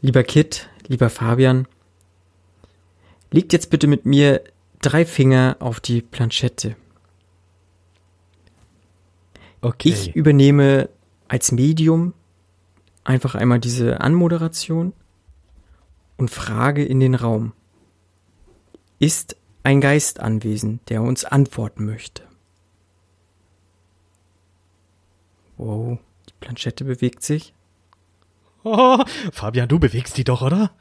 Lieber Kit, lieber Fabian, legt jetzt bitte mit mir drei Finger auf die Planchette. Okay. Ich übernehme als Medium einfach einmal diese Anmoderation und frage in den Raum. Ist ein Geist anwesend, der uns antworten möchte? Wow, die Planchette bewegt sich. Oh, Fabian, du bewegst die doch, oder?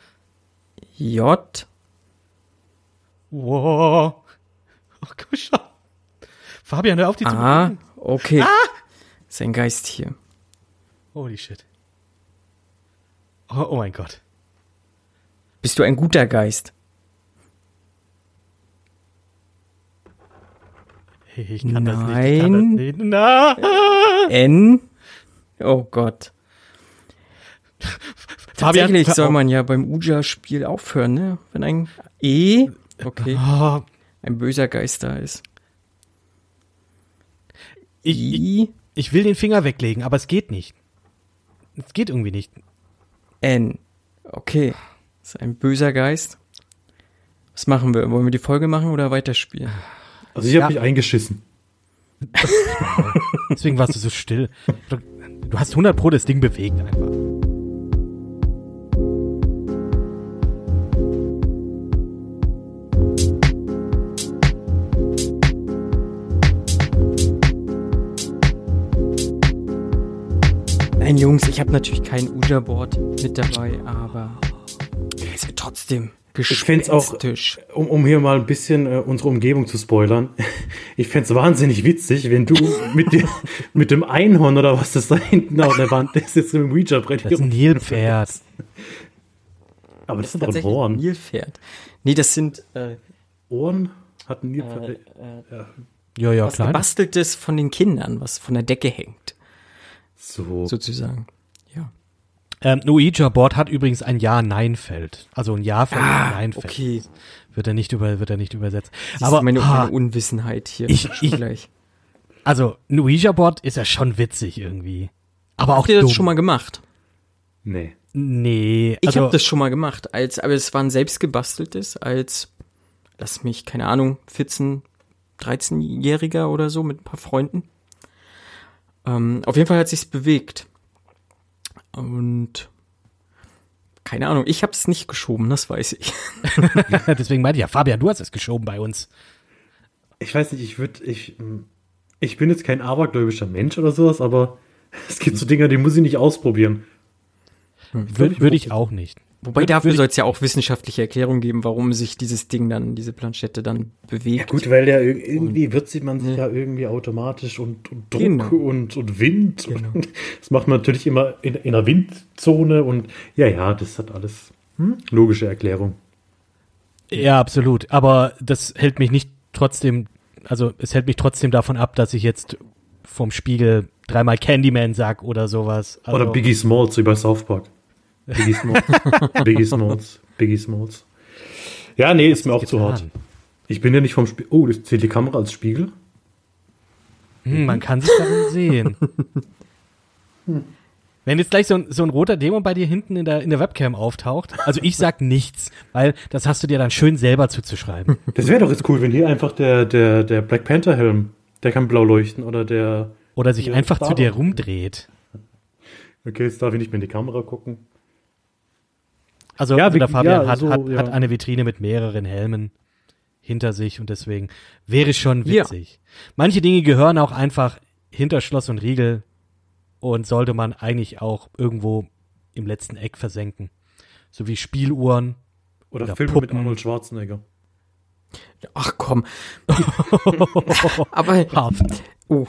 J. Wow. Oh, komm schon. Fabian, hör auf, die zu A. bewegen. Okay. Ist ein Geist hier. Holy shit. Oh, oh mein Gott. Bist du ein guter Geist? Ich kann das nicht. Ich kann das Nein. nicht. Na. N. Oh Gott. Tatsächlich soll auf. man ja beim Uja-Spiel aufhören, ne? Wenn ein E, okay, Oh, ein böser Geist da ist. ich, I, ich will den Finger weglegen, aber es geht nicht. Es geht irgendwie nicht. N. Okay. Das ist ein böser Geist. Was machen wir? Wollen wir die Folge machen oder weiterspielen? Also ich habe Ja. mich eingeschissen. Deswegen warst du so still. Du, du hast 100 Pro das Ding bewegt einfach. Nein, Jungs, ich habe natürlich kein Uja-Board mit dabei, aber es wird trotzdem Ich fänd's auch- gespenstisch. Um, um hier mal ein bisschen äh, unsere Umgebung zu spoilern. Ich fänd's wahnsinnig witzig, wenn du mit, dir, mit dem Einhorn oder was das da hinten auf der Wand ist, jetzt mit dem Ouija-Brett Das ist ein Nilpferd. Aber das ist doch ein Tatsächlich ein Horn. Nilpferd. Nee, das sind äh, Ohren hat ein Nilpferd. Ja, ja, was klar. gebasteltes von den Kindern, was von der Decke hängt, So. sozusagen. Ja. Ähm, ein Ouija-Board hat übrigens ein Ja-Nein-Feld. Also ein Ja-Feld ein Nein-Feld. Ah, okay. Wird er nicht über, wird er nicht übersetzt. Das Aber ist meine, ha, meine Unwissenheit hier. Ich- ich- gleich. also ein Ouija-Board ist ja schon witzig irgendwie. Aber auch Habt ihr dumm. das schon mal gemacht? Nee. Nee, Ich also, habe das schon mal gemacht, als, aber es war ein selbstgebasteltes, als, lass mich, keine Ahnung, 14, 13-Jähriger oder so mit ein paar Freunden. Ähm, auf jeden Fall hat sich's bewegt. Und keine Ahnung, ich habe es nicht geschoben, das weiß ich. deswegen meinte ich ja, Fabian, du hast es geschoben bei uns. Ich weiß nicht, ich würde, ich, hm, ich bin jetzt kein abergläubischer Mensch oder sowas, aber es gibt so Dinge, die muss ich nicht ausprobieren. Würde würd ich auch nicht. Wobei Würd- dafür soll es ja auch wissenschaftliche Erklärungen geben, warum sich dieses Ding dann, diese Planchette dann Ja bewegt. gut, weil der ir- irgendwie wird sieht man sich ja irgendwie automatisch und, und Druck Genau. und, und Wind. Genau. Und das macht man natürlich immer in, in einer Windzone und ja, ja, das hat alles hm? logische Erklärung. Ja, absolut. Aber das hält mich nicht trotzdem, also es hält mich trotzdem davon ab, dass ich jetzt vom Spiegel dreimal Candyman sag oder sowas. Also, Oder Biggie Smalls wie bei South Park. Biggie Smalls. Biggie Smalls. Biggie Smalls. Ja, nee, ist mir auch zu hart. getan. Ich bin ja nicht vom Spiegel. Oh, das zählt die Kamera als Spiegel. Hm, man kann sich darin sehen. Wenn jetzt gleich so ein, so ein roter Dämon bei dir hinten in der, in der Webcam auftaucht, also ich sag nichts, weil das hast du dir dann schön selber zuzuschreiben. Das wäre doch jetzt cool, wenn hier einfach der, der, der Black Panther Helm, der kann blau leuchten oder der. Oder sich einfach zu Star dir Wars. rumdreht. Okay, jetzt darf ich nicht mehr in die Kamera gucken. Also Ja, der wie- Fabian ja, hat, so, hat, ja. hat eine Vitrine mit mehreren Helmen hinter sich und deswegen wäre schon Ja. witzig. Manche Dinge gehören auch einfach hinter Schloss und Riegel und sollte man eigentlich auch irgendwo im letzten Eck versenken. So wie Spieluhren. Oder, Oder Filme mit Puppen. Arnold Schwarzenegger. Ach komm. Aber Hart. Oh,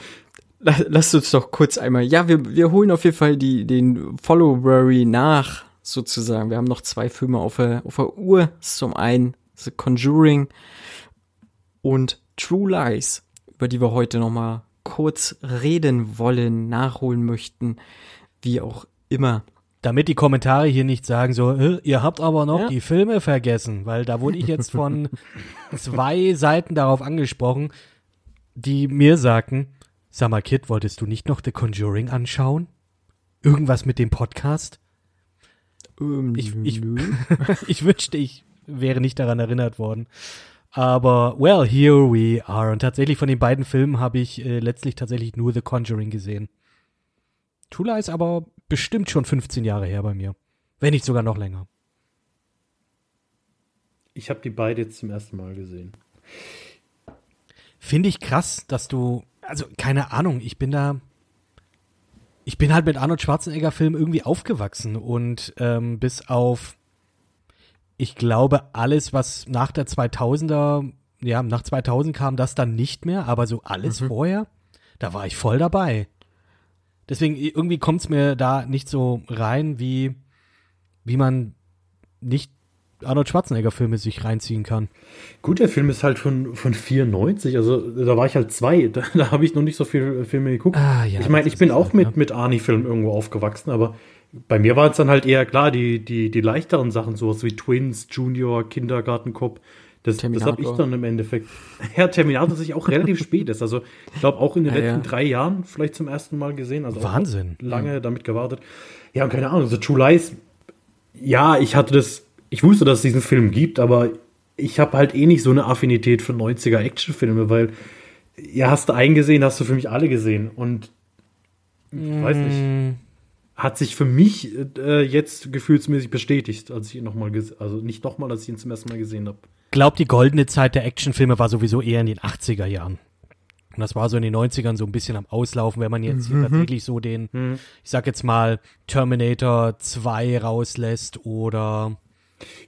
la- lasst uns doch kurz einmal. Ja, wir, wir holen auf jeden Fall die, den Followery nach, sozusagen. Wir haben noch zwei Filme auf der, auf der Uhr. Zum einen The Conjuring und True Lies, über die wir heute noch mal kurz reden wollen, nachholen möchten, wie auch immer. Damit die Kommentare hier nicht sagen so, "Äh, ihr habt aber noch Ja. die Filme vergessen, weil da wurde ich jetzt von zwei Seiten darauf angesprochen, die mir sagten, sag mal Kid, wolltest du nicht noch The Conjuring anschauen? Irgendwas mit dem Podcast? Ähm, Ich, ich, ich wünschte, ich wäre nicht daran erinnert worden. Aber, well, here we are. Und tatsächlich von den beiden Filmen habe ich äh, letztlich tatsächlich nur The Conjuring gesehen. Tula ist aber bestimmt schon 15 Jahre her bei mir. Wenn nicht sogar noch länger. Ich habe die beide jetzt zum ersten Mal gesehen. Finde ich krass, dass du, also keine Ahnung, ich bin da, ich bin halt mit Arnold Schwarzenegger Filmen irgendwie aufgewachsen und ähm, bis auf, ich glaube, alles, was nach der 2000er, ja, nach 2000 kam das dann nicht mehr, aber so alles vorher, da war ich voll dabei. Deswegen irgendwie kommt es mir da nicht so rein, wie, wie man nicht Arnold Schwarzenegger Filme sich reinziehen kann. Gut, der Film ist halt von, von 94, also da war ich halt zwei, da, da habe ich noch nicht so viele Filme geguckt. Ah, ja, ich meine, ich bin auch halt, mit, ja. mit Arnie-Filmen irgendwo aufgewachsen, aber bei mir waren es dann halt eher klar, die, die, die leichteren Sachen, sowas wie Twins, Junior, Kindergartenkopf. Das, das habe ich Terminator. dann im Endeffekt. Ja, Terminator sich auch relativ spät ist. Also ich glaube auch in den Ja, letzten ja. drei Jahren vielleicht zum ersten Mal gesehen. Also Wahnsinn. lange damit gewartet. Ja, und keine Ahnung, so True Lies, ja, ich hatte das, ich wusste, dass es diesen Film gibt, aber ich habe halt eh nicht so eine Affinität für 90er Actionfilme, weil ja, hast du einen gesehen, hast du für mich alle gesehen und ich weiß nicht, Mm, hat sich für mich äh, jetzt gefühlsmäßig bestätigt, als ich ihn nochmal, also nicht nochmal, als ich ihn zum ersten Mal gesehen habe. glaub, die goldene Zeit der Actionfilme war sowieso eher in den 80er Jahren. Und das war so in den 90ern so ein bisschen am Auslaufen, wenn man jetzt hier tatsächlich so den, ich sag jetzt mal, Terminator 2 rauslässt oder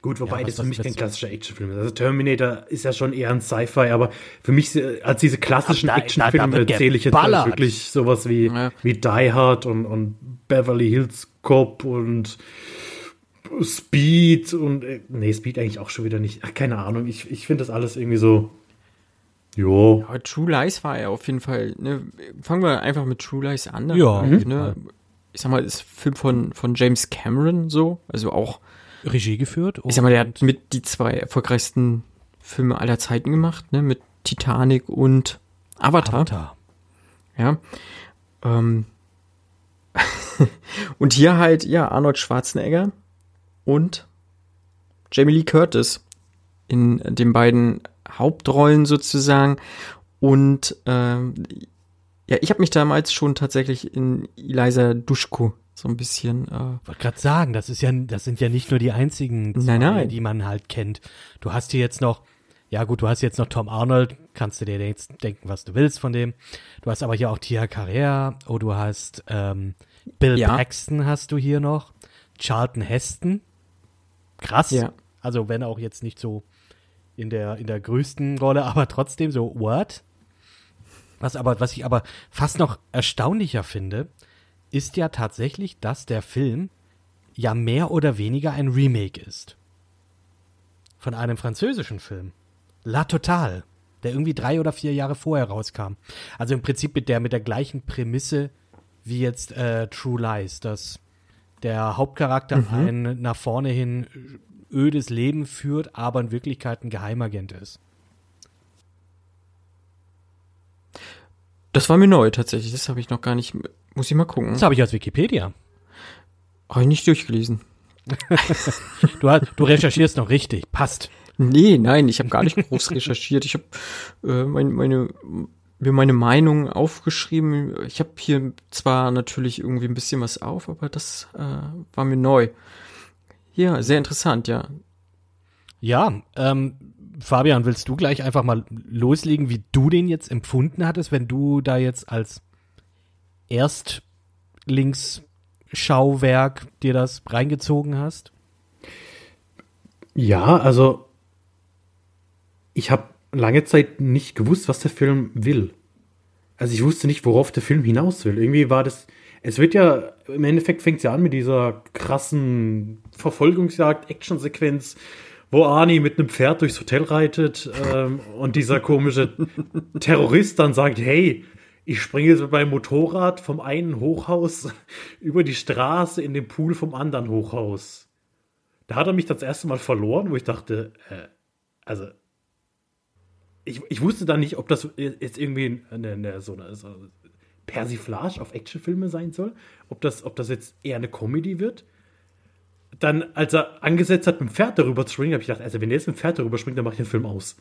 Gut, wobei Ja, das für mich kein klassischer Actionfilm ist. Also Terminator ist ja schon eher ein Sci-Fi, aber für mich äh, als diese klassischen Actionfilme zähle ich jetzt halt wirklich sowas wie, Ja. wie Die Hard und, und Beverly Hills Cop und Speed und äh, nee, Speed eigentlich auch schon wieder nicht. Ach, keine Ahnung, ich, ich finde das alles irgendwie so. Jo. Aber True Lies war ja auf jeden Fall, ne, fangen wir einfach mit True Lies an. Ja. irgendwie, ne, ich sag mal, ist ein Film von, von James Cameron so, also auch, Regie geführt. ich sag mal, der hat mit die zwei erfolgreichsten Filme aller Zeiten gemacht, ne, mit Titanic und Avatar. Avatar. Ja. Ähm. und hier halt, ja, Arnold Schwarzenegger und Jamie Lee Curtis in den beiden Hauptrollen sozusagen. Und ähm, ja, ich habe mich damals schon tatsächlich in Eliza Duschko so ein bisschen äh, wollte gerade sagen, das ist ja, das sind ja nicht nur die einzigen, zwei, Nein, nein. die man halt kennt. Du hast hier jetzt noch, ja gut, du hast jetzt noch Tom Arnold, kannst du dir jetzt denken, was du willst von dem. Du hast aber hier auch Tia Carrera, oh, du hast ähm, Bill Ja. Paxton hast du hier noch, Charlton Heston, krass. Ja. Also wenn auch jetzt nicht so in der in der größten Rolle, aber trotzdem so what? Was aber was ich aber fast noch erstaunlicher finde, ist ja tatsächlich, dass der Film ja mehr oder weniger ein Remake ist. Von einem französischen Film. La Total. Der irgendwie drei oder vier Jahre vorher rauskam. Also im Prinzip mit der, mit der gleichen Prämisse wie jetzt äh, True Lies, dass der Hauptcharakter ein nach vorne hin ödes Leben führt, aber in Wirklichkeit ein Geheimagent ist. Das war mir neu tatsächlich. Das habe ich noch gar nicht. Muss ich mal gucken. Das habe ich aus Wikipedia. Habe ich nicht durchgelesen. Du, hast, du recherchierst noch richtig. Passt. Nee, nein, ich habe gar nicht groß recherchiert. Ich habe äh, mein, meine, mir meine Meinung aufgeschrieben. Ich habe hier zwar natürlich irgendwie ein bisschen was auf, aber das äh, war mir neu. Ja, sehr interessant, ja. Ja, ähm, Fabian, willst du gleich einfach mal loslegen, wie du den jetzt empfunden hattest, wenn du da jetzt als Erstlingsschauwerk dir das reingezogen hast? Ja, also ich habe lange Zeit nicht gewusst, was der Film will. Also ich wusste nicht, worauf der Film hinaus will. Irgendwie war das, es wird ja, im Endeffekt fängt es ja an mit dieser krassen Verfolgungsjagd, Actionsequenz, wo Arnie mit einem Pferd durchs Hotel reitet ähm, und dieser komische Terrorist dann sagt, hey, ich springe jetzt mit meinem Motorrad vom einen Hochhaus über die Straße in den Pool vom anderen Hochhaus. Da hat er mich das erste Mal verloren, wo ich dachte, äh, also ich, ich wusste dann nicht, ob das jetzt irgendwie eine, eine, so eine, so eine Persiflage auf Actionfilme sein soll, ob das, ob das jetzt eher eine Comedy wird. dann, als er angesetzt hat, mit dem Pferd darüber zu springen, habe ich gedacht, also wenn der jetzt mit dem Pferd darüber springt, dann mache ich den Film aus.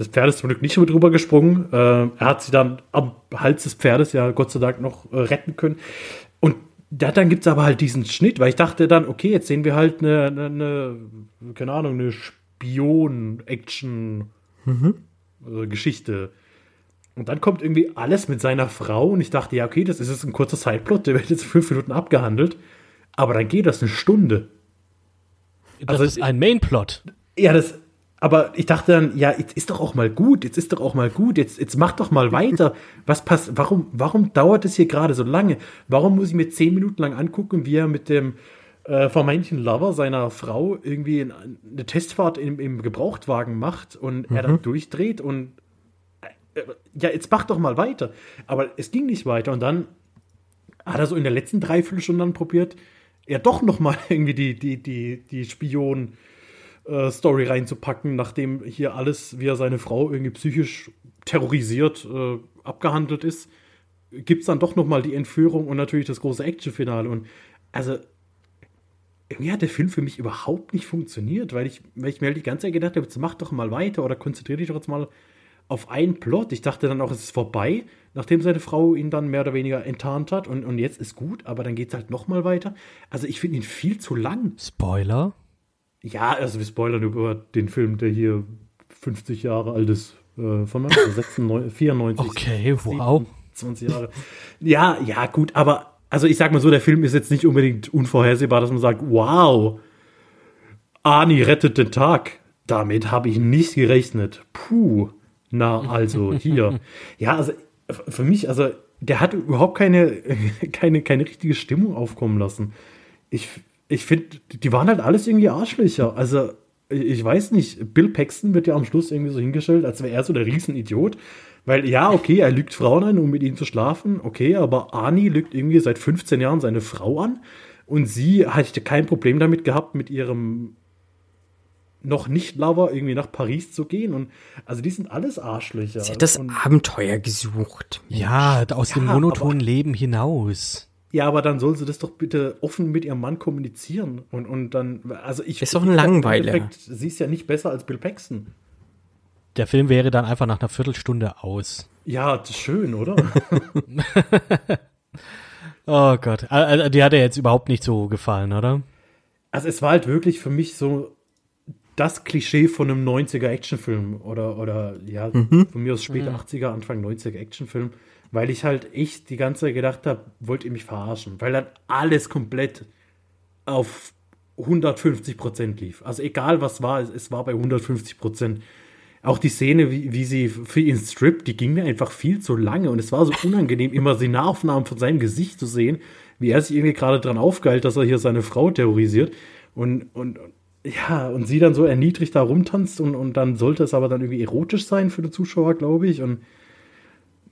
Das Pferd ist zum Glück nicht mit drüber gesprungen. Äh, er hat sie dann am Hals des Pferdes ja Gott sei Dank noch äh, retten können. Und da, dann gibt es aber halt diesen Schnitt, weil ich dachte dann, okay, jetzt sehen wir halt eine, eine, eine keine Ahnung, eine Spion-Action-Geschichte. Mhm. Und dann kommt irgendwie alles mit seiner Frau und ich dachte, ja, okay, das ist jetzt ein kurzer Sideplot, der wird jetzt fünf Minuten abgehandelt. Aber dann geht das eine Stunde. Das also, ist ein Mainplot. Ja, das, aber ich dachte dann, ja, jetzt ist doch auch mal gut, jetzt ist doch auch mal gut, jetzt, jetzt mach doch mal weiter. Was passt, warum, warum dauert es hier gerade so lange? Warum muss ich mir zehn Minuten lang angucken, wie er mit dem äh, vermeintlichen Lover seiner Frau irgendwie eine Testfahrt im, im Gebrauchtwagen macht und mhm. er dann durchdreht und äh, ja, jetzt mach doch mal weiter. Aber es ging nicht weiter und dann hat er so in der letzten Dreiviertelstunde dann probiert, er doch noch mal irgendwie die, die, die, die Spion- äh, Story reinzupacken, nachdem hier alles, wie er seine Frau irgendwie psychisch terrorisiert, äh, abgehandelt ist, gibt es dann doch noch mal die Entführung und natürlich das große Actionfinale. Und also irgendwie hat der Film für mich überhaupt nicht funktioniert, weil ich, weil ich mir halt die ganze Zeit gedacht habe, jetzt mach doch mal weiter oder konzentriere dich doch jetzt mal auf einen Plot. Ich dachte dann auch, es ist vorbei, nachdem seine Frau ihn dann mehr oder weniger enttarnt hat und, und jetzt ist gut, aber dann geht es halt noch mal weiter. Also ich finde ihn viel zu lang. Spoiler? Ja, also wir spoilern über den Film, der hier 50 Jahre alt ist. Äh, von 1994. Okay, wow. 20 Jahre. Ja, ja, gut, aber also ich sag mal so, der Film ist jetzt nicht unbedingt unvorhersehbar, dass man sagt, wow, Ani rettet den Tag. Damit habe ich nicht gerechnet. Puh. Na, also hier. ja, also für mich, also der hat überhaupt keine, keine, keine richtige Stimmung aufkommen lassen. Ich, ich finde, die waren halt alles irgendwie Arschlöcher. Also, ich weiß nicht, Bill Paxton wird ja am Schluss irgendwie so hingestellt, als wäre er so der Riesenidiot. Weil, ja, okay, er lügt Frauen ein, um mit ihnen zu schlafen, okay, aber Arnie lügt irgendwie seit 15 Jahren seine Frau an und sie hatte kein Problem damit gehabt, mit ihrem noch nicht Lover irgendwie nach Paris zu gehen und also die sind alles Arschlöcher. Sie hat das und, Abenteuer gesucht. Ja, aus ja, dem monotonen Leben hinaus. Ja, aber dann soll sie das doch bitte offen mit ihrem Mann kommunizieren. Und, und dann, also ich. Ist doch ein Langweiler. Sie ist ja nicht besser als Bill Paxton. Der Film wäre dann einfach nach einer Viertelstunde aus. Ja, das ist schön, oder? oh Gott. Also, die hat ja jetzt überhaupt nicht so gefallen, oder? Also es war halt wirklich für mich so das Klischee von einem 90er Actionfilm oder, oder ja, mhm. von mir aus später mhm. 80er, Anfang 90er Actionfilm weil ich halt echt die ganze Zeit gedacht habe, wollt ihr mich verarschen? Weil dann alles komplett auf 150 Prozent lief. Also egal was war, es, war bei 150 Prozent. Auch die Szene, wie, wie sie für ihn strippt, die ging mir einfach viel zu lange und es war so unangenehm, immer die Nahaufnahmen von seinem Gesicht zu sehen, wie er sich irgendwie gerade dran aufgeilt, dass er hier seine Frau terrorisiert und, und, ja, und sie dann so erniedrigt da rumtanzt und, und dann sollte es aber dann irgendwie erotisch sein für die Zuschauer, glaube ich. Und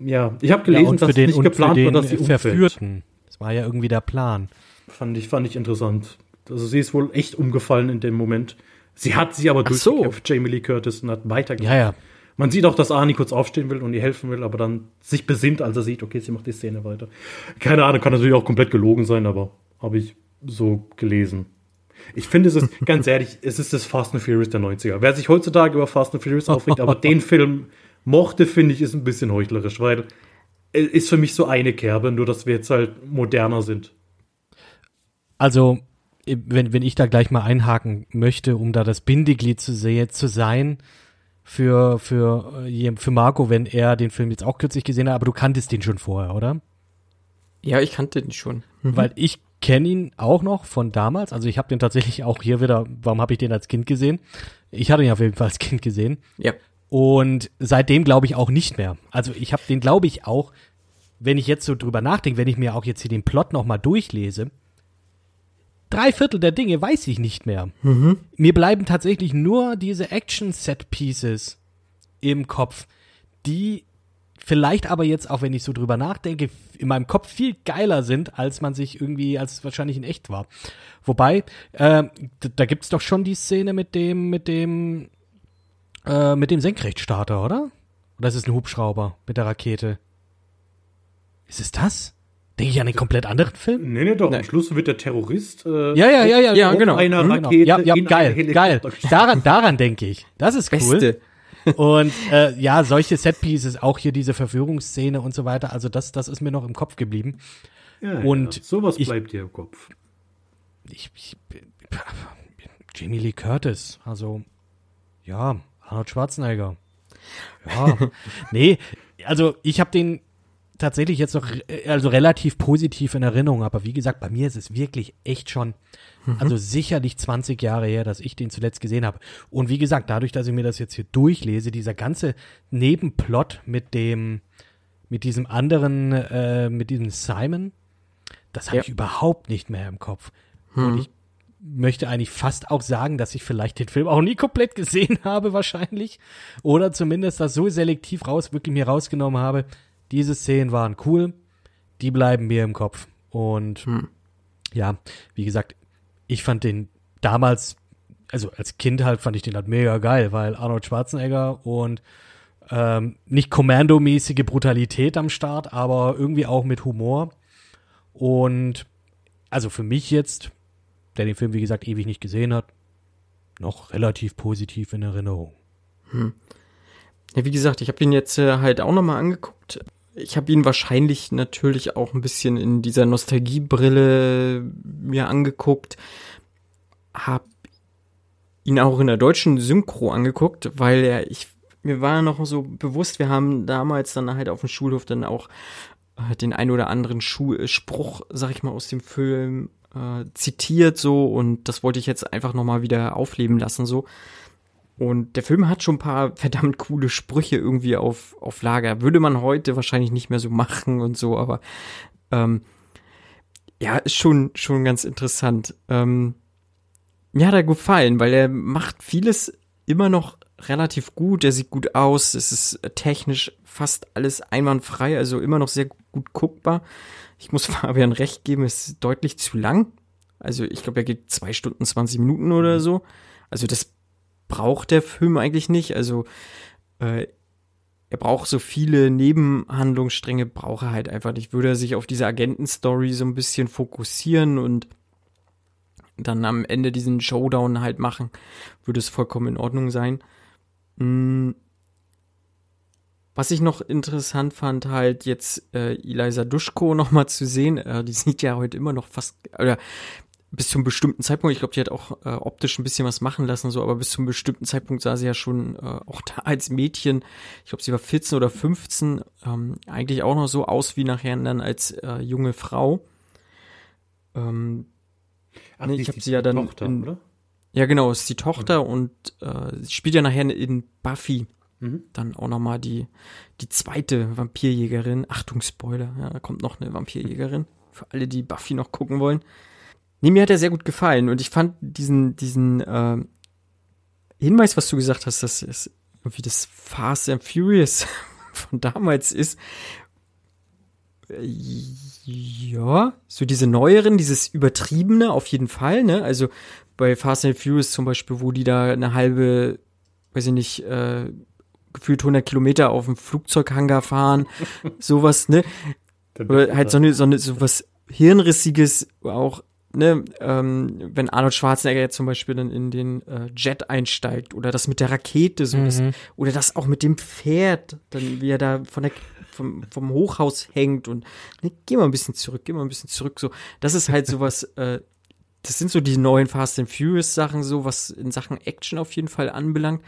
ja, ich habe gelesen, ja, dass den, nicht geplant war, dass sie verführten. Das war ja irgendwie der Plan. Fand ich, fand ich interessant. Also sie ist wohl echt umgefallen in dem Moment. Sie hat sie aber durchgekämpft, so. Jamie Lee Curtis, und hat weitergemacht. Ja, ja. Man sieht auch, dass Arnie kurz aufstehen will und ihr helfen will, aber dann sich besinnt, als er sieht, okay, sie macht die Szene weiter. Keine Ahnung, kann natürlich auch komplett gelogen sein, aber habe ich so gelesen. Ich finde, es ist, ganz ehrlich, es ist das Fast and Furious der 90er. Wer sich heutzutage über Fast and Furious aufregt, aber den Film mochte, finde ich, ist ein bisschen heuchlerisch, weil es ist für mich so eine Kerbe, nur dass wir jetzt halt moderner sind. Also, wenn, wenn ich da gleich mal einhaken möchte, um da das Bindeglied zu, zu sein für, für, äh, für Marco, wenn er den Film jetzt auch kürzlich gesehen hat, aber du kanntest den schon vorher, oder? Ja, ich kannte den schon. Mhm. Weil ich kenne ihn auch noch von damals. Also ich habe den tatsächlich auch hier wieder, warum habe ich den als Kind gesehen? Ich hatte ihn auf jeden Fall als Kind gesehen. Ja. Und seitdem glaube ich auch nicht mehr. Also ich habe den, glaube ich, auch, wenn ich jetzt so drüber nachdenke, wenn ich mir auch jetzt hier den Plot nochmal durchlese, drei Viertel der Dinge weiß ich nicht mehr. Mhm. Mir bleiben tatsächlich nur diese Action-Set-Pieces im Kopf, die vielleicht aber jetzt, auch wenn ich so drüber nachdenke, in meinem Kopf viel geiler sind, als man sich irgendwie, als es wahrscheinlich in echt war. Wobei, äh, da gibt's doch schon die Szene mit dem, mit dem äh, mit dem Senkrechtstarter, oder? Oder ist es ein Hubschrauber mit der Rakete? Ist es das? Denke ich an einen komplett anderen Film? Nee, nee, doch. Am Schluss wird der Terrorist. Äh, Ja, ja, ja, ja, Ja, auf genau. einer Hm, Rakete Ja, ja, in geil, einen geil. Daran, daran denke ich. Das ist cool. Beste. Und äh, ja, solche Setpieces, auch hier diese Verführungsszene und so weiter, also das, das ist mir noch im Kopf geblieben. Ja, Und ja. sowas ich- bleibt dir im Kopf. Ich, ich, Jamie Lee Curtis, also ja, Arnold Schwarzenegger. Ja, nee, also ich habe den tatsächlich jetzt noch also relativ positiv in Erinnerung, aber wie gesagt, bei mir ist es wirklich echt schon, also sicherlich 20 Jahre her, dass ich den zuletzt gesehen habe. Und wie gesagt, dadurch, dass ich mir das jetzt hier durchlese, dieser ganze Nebenplot mit dem, mit diesem anderen, äh, mit diesem Simon, das habe Ja. ich überhaupt nicht mehr im Kopf. Und ich möchte eigentlich fast auch sagen, dass ich vielleicht den Film auch nie komplett gesehen habe, wahrscheinlich. Oder zumindest das so selektiv raus, wirklich mir rausgenommen habe. Diese Szenen waren cool, die bleiben mir im Kopf. Und ja, wie gesagt, ich fand den damals, also als Kind halt, fand ich den halt mega geil, weil Arnold Schwarzenegger und ähm, nicht kommandomäßige Brutalität am Start, aber irgendwie auch mit Humor. Und also für mich jetzt, der den Film, wie gesagt, ewig nicht gesehen hat, noch relativ positiv in Erinnerung. Ja, wie gesagt, ich habe ihn jetzt äh, halt auch nochmal angeguckt. Ich habe ihn wahrscheinlich natürlich auch ein bisschen in dieser Nostalgiebrille mir angeguckt. Hab ihn auch in der deutschen Synchro angeguckt, weil er, ich, mir war noch so bewusst, wir haben damals dann halt auf dem Schulhof dann auch äh, den ein oder anderen Schu äh, Spruch, sag ich mal, aus dem Film äh, zitiert so und das wollte ich jetzt einfach nochmal wieder aufleben lassen so. Und der Film hat schon ein paar verdammt coole Sprüche irgendwie auf, auf Lager. Würde man heute wahrscheinlich nicht mehr so machen und so, aber ähm, ja, ist schon, schon ganz interessant. Ähm, mir hat er gefallen, weil er macht vieles immer noch relativ gut. Er sieht gut aus. Es ist technisch fast alles einwandfrei, also immer noch sehr gut guckbar. Ich muss Fabian recht geben, es ist deutlich zu lang. Also ich glaube, er geht zwei Stunden 20 Minuten oder so. Also das braucht der Film eigentlich nicht. Also äh, er braucht so viele Nebenhandlungsstränge, braucht er halt einfach nicht. Würde er sich auf diese Agentenstory so ein bisschen fokussieren und dann am Ende diesen Showdown halt machen, würde es vollkommen in Ordnung sein. Mm. Was ich noch interessant fand, halt jetzt äh, Eliza Duschko noch mal zu sehen. Äh, die sieht ja heute immer noch fast, oder bis zum bestimmten Zeitpunkt, ich glaube, die hat auch äh, optisch ein bisschen was machen lassen, so, aber bis zum bestimmten Zeitpunkt sah sie ja schon äh, auch da als Mädchen, ich glaube, sie war 14 oder 15, ähm, eigentlich auch noch so aus wie nachher dann als äh, junge Frau. Ähm, Ach, Nee, ich ist hab die sie ja dann Tochter, in- oder? ja, genau, ist die Tochter und äh, sie spielt ja nachher in Buffy Mhm. dann auch noch mal die, die zweite Vampirjägerin. Achtung, Spoiler, ja, da kommt noch eine Vampirjägerin. Für alle, die Buffy noch gucken wollen. Nee, mir hat er sehr gut gefallen und ich fand diesen, diesen äh, Hinweis, was du gesagt hast, dass es irgendwie das Fast and Furious von damals ist. Äh, Ja, so diese neueren, dieses übertriebene auf jeden Fall, ne? Also bei Fast and Furious zum Beispiel, wo die da eine halbe, weiß ich nicht, äh, gefühlt 100 Kilometer auf dem Flugzeughangar fahren, sowas, ne? Oder halt so eine, so eine, so was Hirnrissiges auch, ne, ähm, wenn Arnold Schwarzenegger jetzt zum Beispiel dann in den äh, Jet einsteigt oder das mit der Rakete, so das, oder das auch mit dem Pferd, dann wie er da von der, vom, vom Hochhaus hängt und ne, geh mal ein bisschen zurück, geh mal ein bisschen zurück, so. Das ist halt sowas, äh, das sind so die neuen Fast and Furious Sachen, so was in Sachen Action auf jeden Fall anbelangt.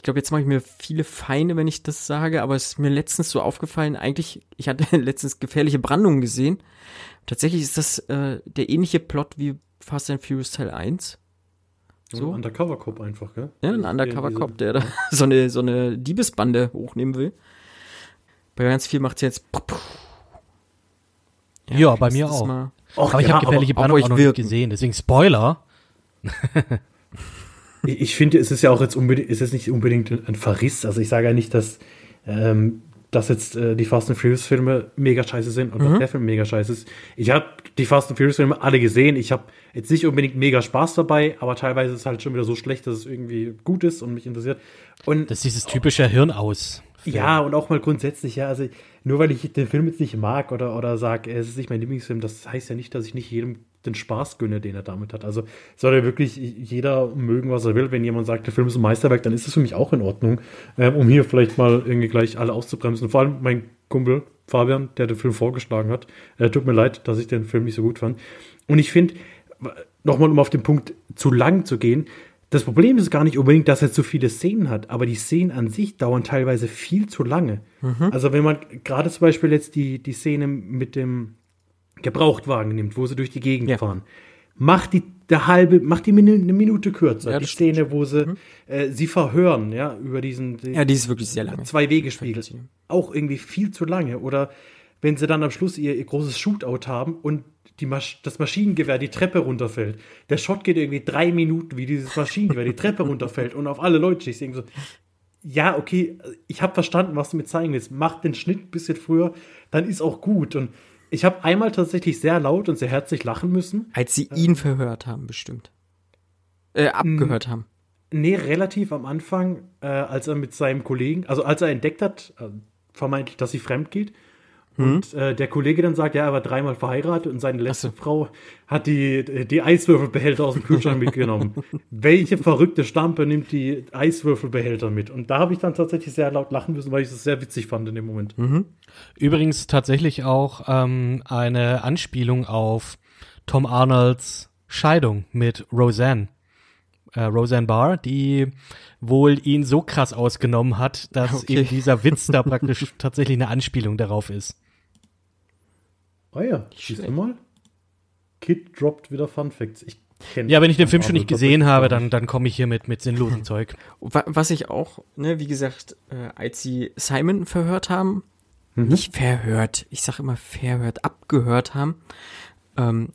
Ich glaube, jetzt mache ich mir viele Feinde, wenn ich das sage, aber es ist mir letztens so aufgefallen, eigentlich, ich hatte letztens gefährliche Brandungen gesehen. Tatsächlich ist das äh, der ähnliche Plot wie Fast and Furious Teil 1. So So. Undercover Cop einfach, gell? Ja, ein Undercover-Cop, der da so eine, so eine Diebesbande hochnehmen will. Bei ganz viel macht jetzt. Ja, bei mir auch. mal- Och, Aber ich ja, habe gefährliche auf Brandung euch auch noch nicht gesehen, deswegen Spoiler. Ich, finde, es ist ja auch jetzt unbedingt, es ist nicht unbedingt ein Verriss. Also ich sage ja nicht, dass, ähm, dass jetzt äh, die Fast and Furious Filme mega scheiße sind und dass der Film mega scheiße ist. Ich habe die Fast and Furious Filme alle gesehen. Ich habe jetzt nicht unbedingt mega Spaß dabei, aber teilweise ist es halt schon wieder so schlecht, dass es irgendwie gut ist und mich interessiert. Und Das ist dieses typische Hirn aus Ja, und auch mal grundsätzlich, ja, also nur weil ich den Film jetzt nicht mag oder, oder sage, es ist nicht mein Lieblingsfilm, das heißt ja nicht, dass ich nicht jedem den Spaß gönne, den er damit hat. Also soll ja wirklich jeder mögen, was er will. Wenn jemand sagt, der Film ist ein Meisterwerk, dann ist das für mich auch in Ordnung, ähm, um hier vielleicht mal irgendwie gleich alle auszubremsen. Vor allem mein Kumpel Fabian, der den Film vorgeschlagen hat. Äh, tut mir leid, dass ich den Film nicht so gut fand. Und ich finde, nochmal um auf den Punkt zu lang zu gehen, das Problem ist gar nicht unbedingt, dass er zu viele Szenen hat, aber die Szenen an sich dauern teilweise viel zu lange. Mhm. Also wenn man gerade zum Beispiel jetzt die, die Szene mit dem Gebrauchtwagen nimmt, wo sie durch die Gegend ja. fahren, macht die der halbe, macht die Minu eine Minute kürzer. Ja, die Szene, stimmt. wo sie mhm. äh, sie verhören, ja, über diesen Ja, die ist wirklich sehr lange. Zwei Wegespiegel. Auch irgendwie viel zu lange. Oder wenn sie dann am Schluss ihr, ihr großes Shootout haben und Masch das Maschinengewehr die Treppe runterfällt. Der Shot geht irgendwie drei Minuten, wie dieses Maschinengewehr die Treppe runterfällt und auf alle Leute schießt. so, ja, okay, ich habe verstanden, was du mir zeigen willst. Mach den Schnitt ein bisschen früher, dann ist auch gut. Und ich habe einmal tatsächlich sehr laut und sehr herzlich lachen müssen. Als sie ihn verhört haben, bestimmt. Äh, abgehört haben. Nee, relativ am Anfang, äh, als er mit seinem Kollegen, also als er entdeckt hat, äh, vermeintlich, dass sie fremd geht. Und äh, der Kollege dann sagt, ja, er war dreimal verheiratet und seine letzte so. Frau hat die, die Eiswürfelbehälter aus dem Kühlschrank mitgenommen. Welche verrückte Stampe nimmt die Eiswürfelbehälter mit? Und da habe ich dann tatsächlich sehr laut lachen müssen, weil ich es sehr witzig fand in dem Moment. Mhm. Übrigens tatsächlich auch ähm, eine Anspielung auf Tom Arnolds Scheidung mit Roseanne. Äh, Roseanne Barr, die wohl ihn so krass ausgenommen hat, dass okay. eben dieser Witz da praktisch tatsächlich eine Anspielung darauf ist. Ah ja, siehst du mal. Kid droppt wieder Fun Facts. Ich ja, wenn ich den Film schon nicht gesehen habe, dann, dann komme ich hier mit, mit sinnlosem Zeug. Was ich auch, ne, wie gesagt, äh, als sie Simon verhört haben, mhm. nicht verhört, ich sag immer verhört, abgehört haben, ähm,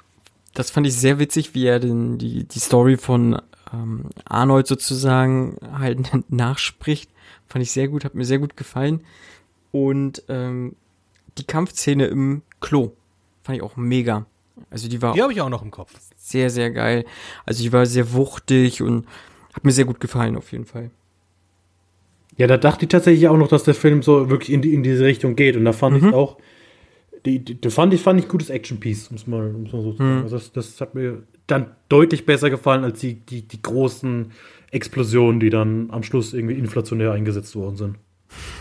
das fand ich sehr witzig, wie er den, die, die Story von ähm, Arnold sozusagen halt nachspricht. Fand ich sehr gut, hat mir sehr gut gefallen. Und ähm, die Kampfszene im Klo Fand ich auch mega. Also die war. Die habe ich auch noch im Kopf. Sehr, sehr geil. Also die war sehr wuchtig und hat mir sehr gut gefallen auf jeden Fall. Ja, da dachte ich tatsächlich auch noch, dass der Film so wirklich in, die, in diese Richtung geht. Und da fand mhm. ich auch, die, die, die, fand ich, fand ich gutes Action-Piece, um es mal, um's mal so zu sagen. Mhm. Also das, das hat mir dann deutlich besser gefallen als die, die, die großen Explosionen, die dann am Schluss irgendwie inflationär eingesetzt worden sind.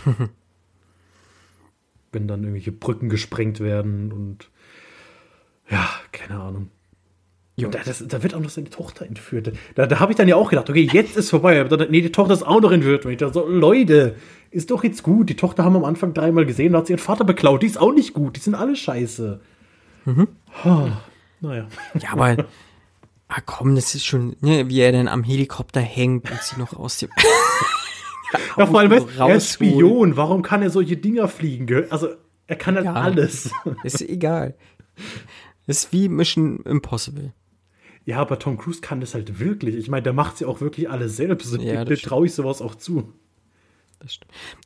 Wenn dann irgendwelche Brücken gesprengt werden und ja, keine Ahnung. Ja. Da, das, da, wird auch noch seine Tochter entführt. Da, da habe ich dann ja auch gedacht, okay, jetzt ist vorbei. Aber dann, nee, die Tochter ist auch noch entführt. Und ich dachte so, Leute, ist doch jetzt gut. Die Tochter haben wir am Anfang dreimal gesehen, da hat sie ihren Vater beklaut. Die ist auch nicht gut. Die sind alle scheiße. Mhm. Oh, naja. Ja, aber ah, komm, das ist schon, ne, wie er dann am Helikopter hängt und sie noch aus dem. ja, vor allem, er ist Spion. Warum kann er solche Dinger fliegen? Also, er kann halt ja, alles. Ist egal. Ist wie Mission Impossible. Ja, aber Tom Cruise kann das halt wirklich. Ich meine, der macht sie auch wirklich alle selbst. Ja, dem traue ich sowas auch zu.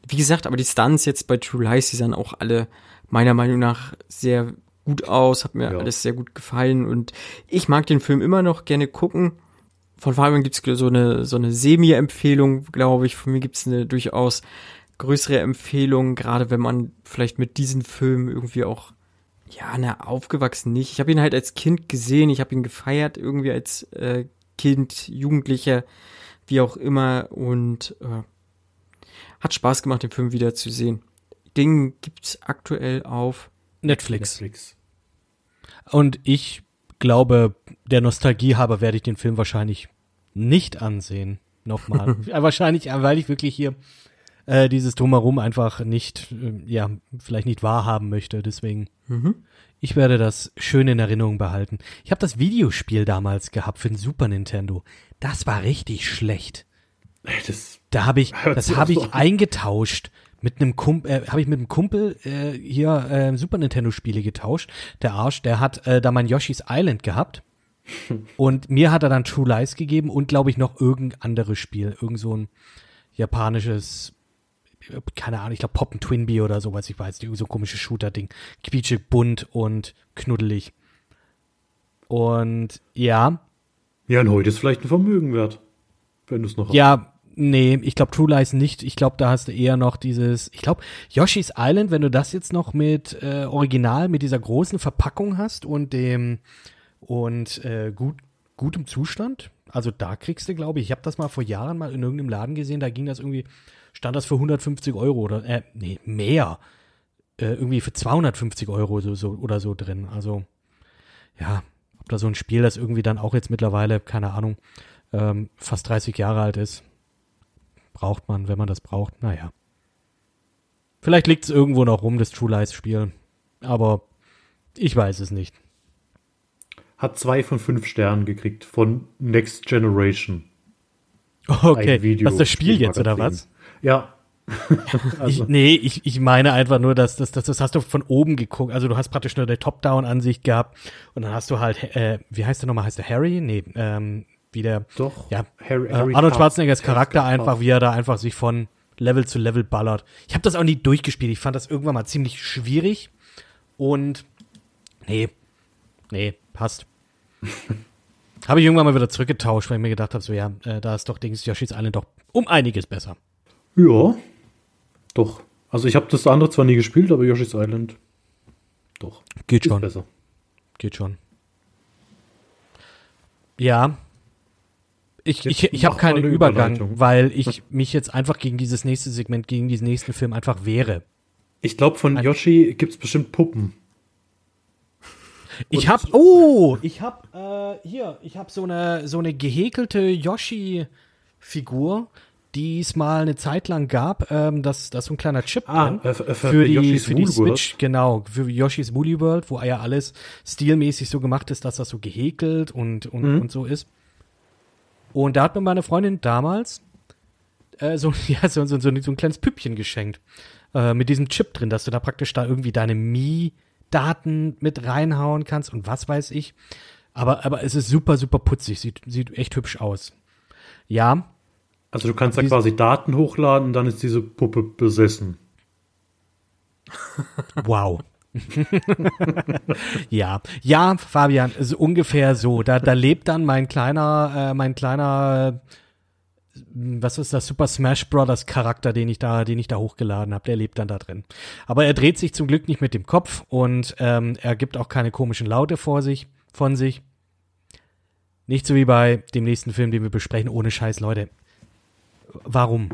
Wie gesagt, aber die Stunts jetzt bei True Lies, die sahen auch alle meiner Meinung nach sehr gut aus, hat mir ja. alles sehr gut gefallen und ich mag den Film immer noch gerne gucken. Von Fabian gibt's so eine, so eine Semi-Empfehlung, glaube ich. Von mir gibt's eine durchaus größere Empfehlung, gerade wenn man vielleicht mit diesen Filmen irgendwie auch ja, na, aufgewachsen nicht. Ich habe ihn halt als Kind gesehen, ich habe ihn gefeiert, irgendwie als äh, Kind, Jugendlicher, wie auch immer. Und äh, hat Spaß gemacht, den Film wieder zu sehen. Ding gibt's aktuell auf Netflix. Netflix. Und ich glaube, der Nostalgie habe werde ich den Film wahrscheinlich nicht ansehen. Nochmal. wahrscheinlich, weil ich wirklich hier äh, dieses Drumherum einfach nicht, äh, ja, vielleicht nicht wahrhaben möchte. Deswegen, mhm. ich werde das schön in Erinnerung behalten. Ich habe das Videospiel damals gehabt für den Super Nintendo. Das war richtig schlecht. Das, da habe ich, das habe ich eingetauscht mit einem Kumpel, äh, habe ich mit einem Kumpel äh, hier äh, Super Nintendo Spiele getauscht. Der Arsch, der hat äh, da mein Yoshi's Island gehabt. und mir hat er dann True Lies gegeben und glaube ich noch irgendein anderes Spiel, irgend so ein japanisches keine Ahnung, ich glaube Poppen Twinbee oder sowas, ich weiß nicht, so ein komisches Shooter-Ding. Quietschig, bunt und knuddelig. Und ja. Ja, und heute ist vielleicht ein Vermögen wert. Wenn du es noch hast. Ja, Nee, ich glaube True Lies nicht. Ich glaube, da hast du eher noch dieses, ich glaube, Yoshi's Island, wenn du das jetzt noch mit äh, Original, mit dieser großen Verpackung hast und dem und äh, gut, gutem Zustand, also da kriegst du, glaube ich, ich habe das mal vor Jahren mal in irgendeinem Laden gesehen, da ging das irgendwie, stand das für 150 Euro oder, äh, nee, mehr. Äh, irgendwie für 250 Euro so, so, oder so drin. Also, ja, ob da so ein Spiel, das irgendwie dann auch jetzt mittlerweile, keine Ahnung, ähm, fast 30 Jahre alt ist, braucht man, wenn man das braucht, naja. Vielleicht liegt es irgendwo noch rum, das True Lies Spiel. Aber ich weiß es nicht. Hat zwei von fünf Sternen gekriegt von Next Generation. Okay, Video das ist das Spiel jetzt, oder was? Ja. also. ich, nee, ich, ich meine einfach nur, dass das, das, das hast du von oben geguckt. Also du hast praktisch nur eine Top-Down-Ansicht gehabt und dann hast du halt, äh, wie heißt der nochmal? Heißt der Harry? Nee, ähm, wie der, Doch, ja, Harry, Harry äh, Arnold Schwarzeneggers Charakter einfach, wie er da einfach sich von Level zu Level ballert. Ich habe das auch nie durchgespielt. Ich fand das irgendwann mal ziemlich schwierig und nee, nee, passt. habe ich irgendwann mal wieder zurückgetauscht, weil ich mir gedacht habe, so ja, äh, da ist doch Dings Yoshi's Island doch um einiges besser. Ja, doch. Also ich habe das andere zwar nie gespielt, aber Yoshi's Island doch. Geht schon. Besser. Geht schon. Ja, ich, ich, ich habe keinen Übergang, weil ich mich jetzt einfach gegen dieses nächste Segment, gegen diesen nächsten Film einfach wehre. Ich glaube, von Yoshi gibt es bestimmt Puppen. Ich habe, oh, ich habe äh, hier, ich habe so eine so eine gehäkelte Yoshi-Figur, die es mal eine Zeit lang gab. Ähm, das, das ist so ein kleiner Chip ah, drin äh, für, die, Yoshi's für die Switch, World. genau, für Yoshi's Woolly World, wo ja alles stilmäßig so gemacht ist, dass das so gehäkelt und und, mhm. und so ist. Und da hat mir meine Freundin damals äh, so, ja, so, so, so, so ein kleines Püppchen geschenkt. Äh, mit diesem Chip drin, dass du da praktisch da irgendwie deine Mi-Daten mit reinhauen kannst und was weiß ich. Aber, aber es ist super, super putzig. Sieht, sieht echt hübsch aus. Ja. Also du kannst da quasi Daten hochladen, dann ist diese Puppe besessen. Wow. ja, ja, Fabian, ist ungefähr so. Da, da lebt dann mein kleiner, äh, mein kleiner, äh, was ist das, Super Smash Brothers Charakter, den ich da, den ich da hochgeladen habe. Der lebt dann da drin. Aber er dreht sich zum Glück nicht mit dem Kopf und ähm, er gibt auch keine komischen Laute vor sich, von sich. Nicht so wie bei dem nächsten Film, den wir besprechen, ohne Scheiß, Leute. Warum?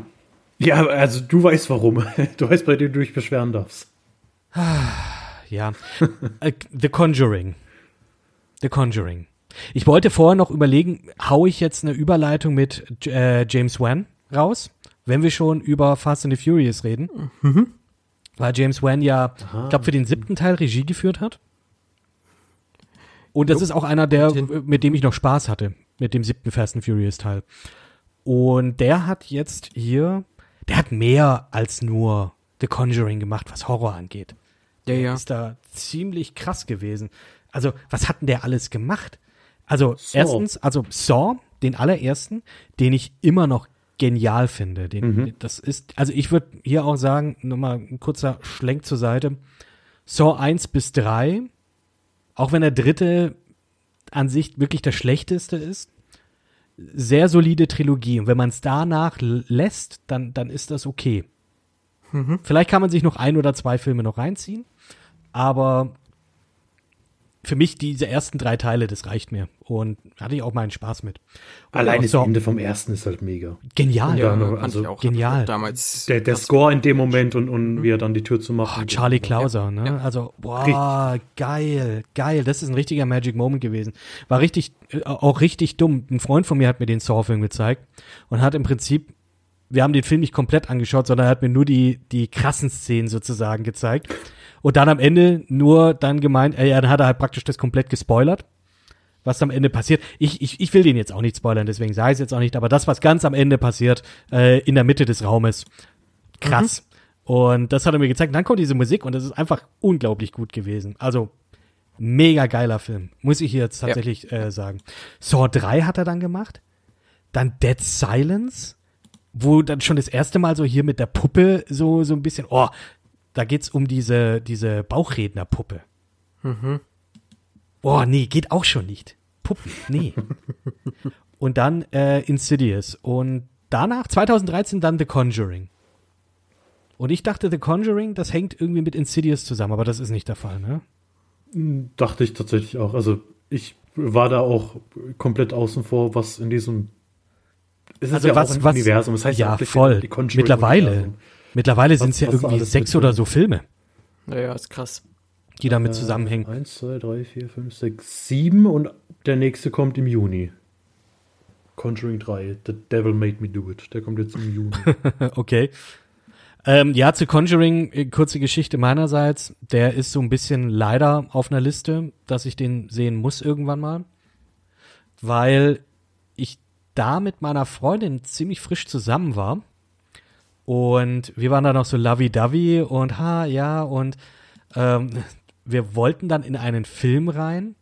Ja, also du weißt warum. Du weißt, bei dem du dich beschweren darfst. ja. Äh, The Conjuring. The Conjuring. Ich wollte vorher noch überlegen, hau ich jetzt eine Überleitung mit äh, James Wan raus, wenn wir schon über Fast and the Furious reden. Mhm. Weil James Wan ja, ich glaube, für den siebten Teil Regie geführt hat. Und das ist auch einer, der, mit dem ich noch Spaß hatte, mit dem siebten Fast and Furious Teil. Und der hat jetzt hier, der hat mehr als nur The Conjuring gemacht, was Horror angeht. Ja, ja. Ist da ziemlich krass gewesen. Also, was hat denn der alles gemacht? Also, Saw. erstens, also Saw, den allerersten, den ich immer noch genial finde. Den, mhm. Das ist, also ich würde hier auch sagen, nochmal ein kurzer Schlenk zur Seite. Saw 1 bis 3, auch wenn der dritte an sich wirklich der schlechteste ist, sehr solide Trilogie. Und wenn man es danach lässt, dann, dann ist das okay. Mhm. Vielleicht kann man sich noch ein oder zwei Filme noch reinziehen. Aber für mich diese ersten drei Teile, das reicht mir. Und hatte ich auch meinen Spaß mit. Und Allein das so, Ende vom ersten ist halt mega. Genial. Ja, noch, also auch genial. Damals der, der Score in dem Moment und, und mhm. wie er dann die Tür zu machen. Oh, Charlie Klauser, ne? Ja. Also, boah, richtig. geil, geil. Das ist ein richtiger Magic Moment gewesen. War richtig, äh, auch richtig dumm. Ein Freund von mir hat mir den Saw-Film gezeigt und hat im Prinzip wir haben den Film nicht komplett angeschaut, sondern er hat mir nur die, die krassen Szenen sozusagen gezeigt. Und dann am Ende nur dann gemeint, äh, ja, dann hat er halt praktisch das komplett gespoilert, was am Ende passiert. Ich, ich, ich will den jetzt auch nicht spoilern, deswegen sage ich es jetzt auch nicht, aber das, was ganz am Ende passiert, äh, in der Mitte des Raumes, krass. Mhm. Und das hat er mir gezeigt. dann kommt diese Musik und das ist einfach unglaublich gut gewesen. Also mega geiler Film, muss ich hier jetzt tatsächlich ja. äh, sagen. Saw 3 hat er dann gemacht. Dann Dead Silence, wo dann schon das erste Mal so hier mit der Puppe so, so ein bisschen, oh, da geht's um diese, diese Bauchrednerpuppe. Mhm. Boah, nee, geht auch schon nicht. Puppen, nee. und dann äh, Insidious. Und danach, 2013, dann The Conjuring. Und ich dachte, The Conjuring, das hängt irgendwie mit Insidious zusammen, aber das ist nicht der Fall, ne? Dachte ich tatsächlich auch. Also ich war da auch komplett außen vor, was in diesem es ist also ja was, auch ein was, Universum. Das heißt ja, voll. Mittlerweile, mittlerweile sind es ja irgendwie sechs oder so Filme. Naja, ist krass. Die damit äh, zusammenhängen. Eins, zwei, drei, vier, fünf, sechs, sieben und der nächste kommt im Juni. Conjuring 3, The Devil Made Me Do It. Der kommt jetzt im Juni. okay. Ähm, ja, zu Conjuring, äh, kurze Geschichte meinerseits. Der ist so ein bisschen leider auf einer Liste, dass ich den sehen muss irgendwann mal. Weil ich da mit meiner Freundin ziemlich frisch zusammen war. Und wir waren da noch so lovey-dovey und ha, ja, und ähm, wir wollten dann in einen Film rein,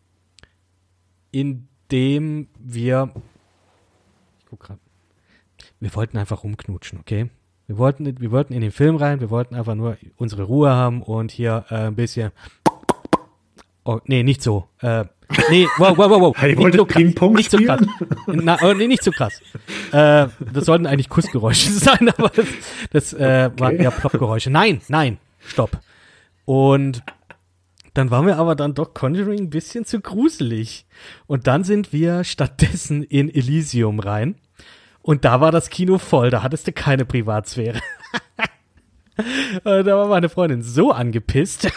in dem wir. Ich guck grad. Wir wollten einfach rumknutschen, okay? Wir wollten, wir wollten in den Film rein, wir wollten einfach nur unsere Ruhe haben und hier äh, ein bisschen. Oh, nee, nicht so. Äh, nee, wow, wow, wow, wow. Hey, nicht, so krass, nicht so krass. Na, oh, nee, nicht so krass. Äh, das sollten eigentlich Kussgeräusche sein, aber das, das äh, okay. waren eher Ploppgeräusche. Nein, nein, stopp. Und dann waren wir aber dann doch Conjuring ein bisschen zu gruselig. Und dann sind wir stattdessen in Elysium rein. Und da war das Kino voll, da hattest du keine Privatsphäre. da war meine Freundin so angepisst.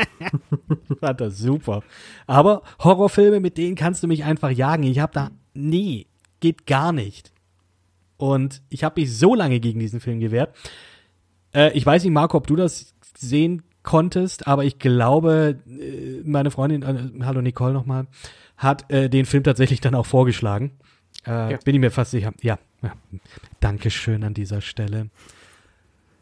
Fand das super. Aber Horrorfilme, mit denen kannst du mich einfach jagen. Ich hab da, nee, geht gar nicht. Und ich habe mich so lange gegen diesen Film gewehrt. Äh, ich weiß nicht, Marco, ob du das sehen konntest, aber ich glaube, äh, meine Freundin, äh, hallo Nicole nochmal, hat äh, den Film tatsächlich dann auch vorgeschlagen. Äh, ja. Bin ich mir fast sicher. Ja, ja. Dankeschön an dieser Stelle.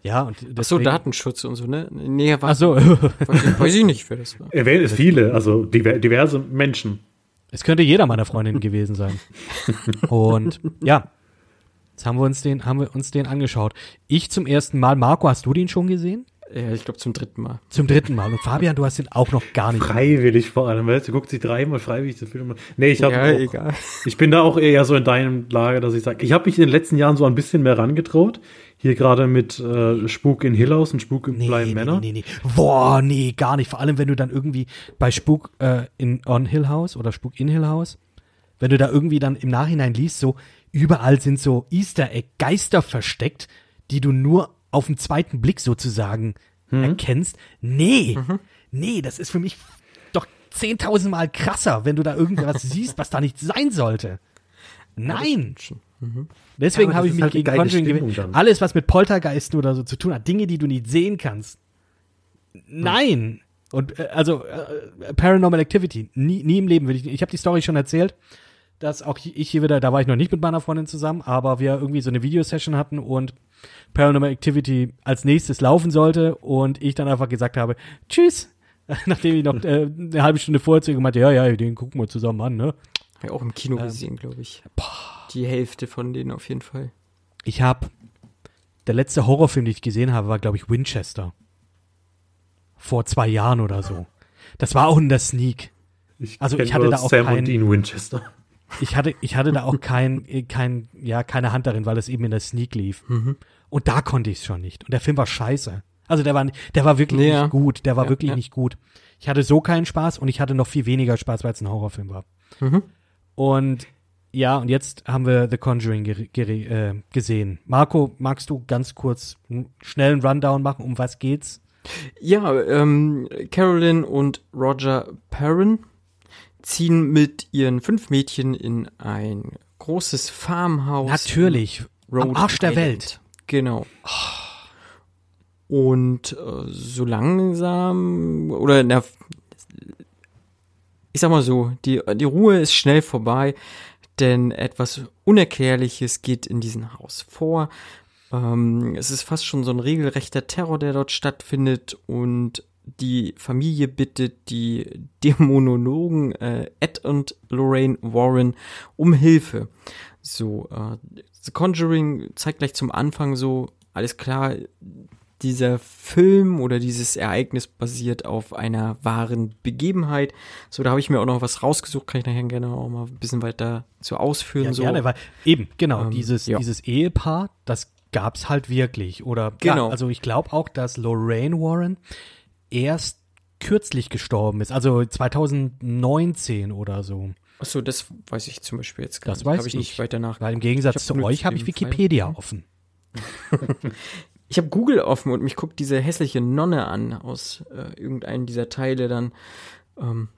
Ja, und deswegen, Ach so, Datenschutz und so, ne? Nee, Ach so. weiß ich nicht, wer das war. Er wählt viele, also diverse Menschen. Es könnte jeder meiner Freundinnen gewesen sein. Und ja, jetzt haben wir uns den, haben wir uns den angeschaut. Ich zum ersten Mal. Marco, hast du den schon gesehen? Ja, ich glaube zum dritten Mal. Zum dritten Mal. Und Fabian, du hast den auch noch gar nicht. Freiwillig vor allem, weißt du, guckt sich dreimal freiwillig den Film an. Nee, ich habe ja, egal. Ich bin da auch eher so in deinem Lager, dass ich sage, ich habe mich in den letzten Jahren so ein bisschen mehr rangetraut. Hier gerade mit äh, Spuk in Hill House und Spuk in nee, Bly nee, Manor. Nee, nee, nee. Boah, nee, gar nicht. Vor allem, wenn du dann irgendwie bei Spuk äh, in On Hill House oder Spuk in Hill House, wenn du da irgendwie dann im Nachhinein liest, so überall sind so Easter Egg Geister versteckt, die du nur auf den zweiten Blick sozusagen mhm. erkennst. Nee, mhm. nee, das ist für mich doch zehntausendmal krasser, wenn du da irgendwas siehst, was da nicht sein sollte. Nein. Mhm. Deswegen ja, habe ich mich halt gegen Conjuring gewählt. Alles, was mit Poltergeisten oder so zu tun hat, Dinge, die du nicht sehen kannst. Nein. Und äh, also äh, Paranormal Activity, nie, nie im Leben würde ich. Ich habe die Story schon erzählt dass auch ich hier wieder, da war ich noch nicht mit meiner Freundin zusammen, aber wir irgendwie so eine Videosession hatten und Paranormal Activity als nächstes laufen sollte und ich dann einfach gesagt habe, tschüss, nachdem ich noch äh, eine halbe Stunde vorher zu ihr gemeint ja, ja, den gucken wir zusammen an, ne? Ja, auch im Kino ähm, gesehen, glaube ich. Boah. Die Hälfte von denen auf jeden Fall. Ich habe, der letzte Horrorfilm, den ich gesehen habe, war, glaube ich, Winchester. Vor zwei Jahren oder so. Das war auch in der Sneak. Ich also ich hatte da auch Sam keinen, Dean Winchester ich hatte, ich hatte da auch kein, kein, ja, keine Hand darin, weil es eben in der Sneak lief. Mhm. Und da konnte ich es schon nicht. Und der Film war scheiße. Also der war, der war wirklich ja. nicht gut. Der war ja, wirklich ja. nicht gut. Ich hatte so keinen Spaß und ich hatte noch viel weniger Spaß, weil es ein Horrorfilm war. Mhm. Und ja, und jetzt haben wir The Conjuring äh, gesehen. Marco, magst du ganz kurz einen schnellen Rundown machen? Um was geht's? Ja, ähm, Carolyn und Roger Perrin ziehen mit ihren fünf Mädchen in ein großes Farmhaus. Natürlich. Road Am Arsch der Welt. Genau. Und äh, so langsam, oder na, ich sag mal so, die, die Ruhe ist schnell vorbei, denn etwas Unerklärliches geht in diesem Haus vor. Ähm, es ist fast schon so ein regelrechter Terror, der dort stattfindet und die Familie bittet die Dämonologen äh, Ed und Lorraine Warren um Hilfe. So, äh, The Conjuring zeigt gleich zum Anfang so, alles klar, dieser Film oder dieses Ereignis basiert auf einer wahren Begebenheit. So, da habe ich mir auch noch was rausgesucht, kann ich nachher gerne auch mal ein bisschen weiter zu ausführen. Ja, so. gerne, weil eben, genau, Ähm, dieses, ja. dieses Ehepaar, das gab's halt wirklich. Oder Genau. Ja, also ich glaube auch, dass Lorraine Warren erst kürzlich gestorben ist, also 2019 oder so. Achso, das weiß ich zum Beispiel jetzt gar Das nicht. weiß Habe ich ich. nicht weiter nach. Weil im Gegensatz zu euch habe ich den Fall. Wikipedia offen. Ich habe Google offen und mich guckt diese hässliche Nonne an aus äh, irgendeinem dieser Teile dann. Ähm,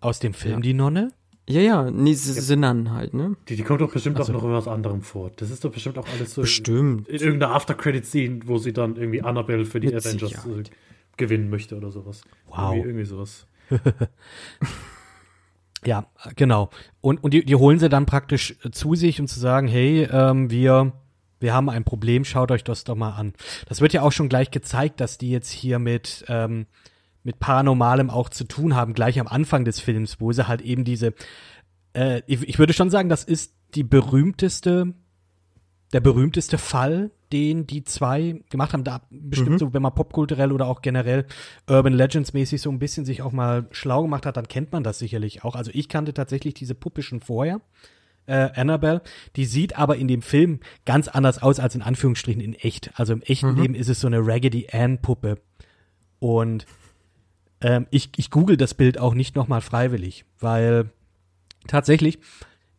Aus dem Film Ja. Die Nonne? ja, ja, nee, Sinan halt, ne? Die, die kommt doch bestimmt Ach so. auch noch in was anderem vor. Das ist doch bestimmt auch alles so Bestimmt. in irgendeiner After-Credit-Scene, wo sie dann irgendwie Annabelle für die Mit Avengers Sicherheit. Gewinnen möchte oder sowas. Wow. Irgendwie, irgendwie sowas. Ja, genau. Und, und die, die holen sie dann praktisch zu sich, um zu sagen, hey, ähm, wir, wir haben ein Problem, schaut euch das doch mal an. Das wird ja auch schon gleich gezeigt, dass die jetzt hier mit, ähm, mit Paranormalem auch zu tun haben, gleich am Anfang des Films, wo sie halt eben diese, äh, ich, ich würde schon sagen, das ist die berühmteste, der berühmteste Fall, den die zwei gemacht haben. Da bestimmt Mhm. so, wenn man popkulturell oder auch generell Urban Legends mäßig so ein bisschen sich auch mal schlau gemacht hat, dann kennt man das sicherlich auch. Also ich kannte tatsächlich diese Puppe schon vorher. Äh, Annabelle, die sieht aber in dem Film ganz anders aus als in Anführungsstrichen in echt. Also im echten Mhm. Leben ist es so eine Raggedy Ann Puppe. Und ähm, ich, ich google das Bild auch nicht nochmal freiwillig, weil tatsächlich,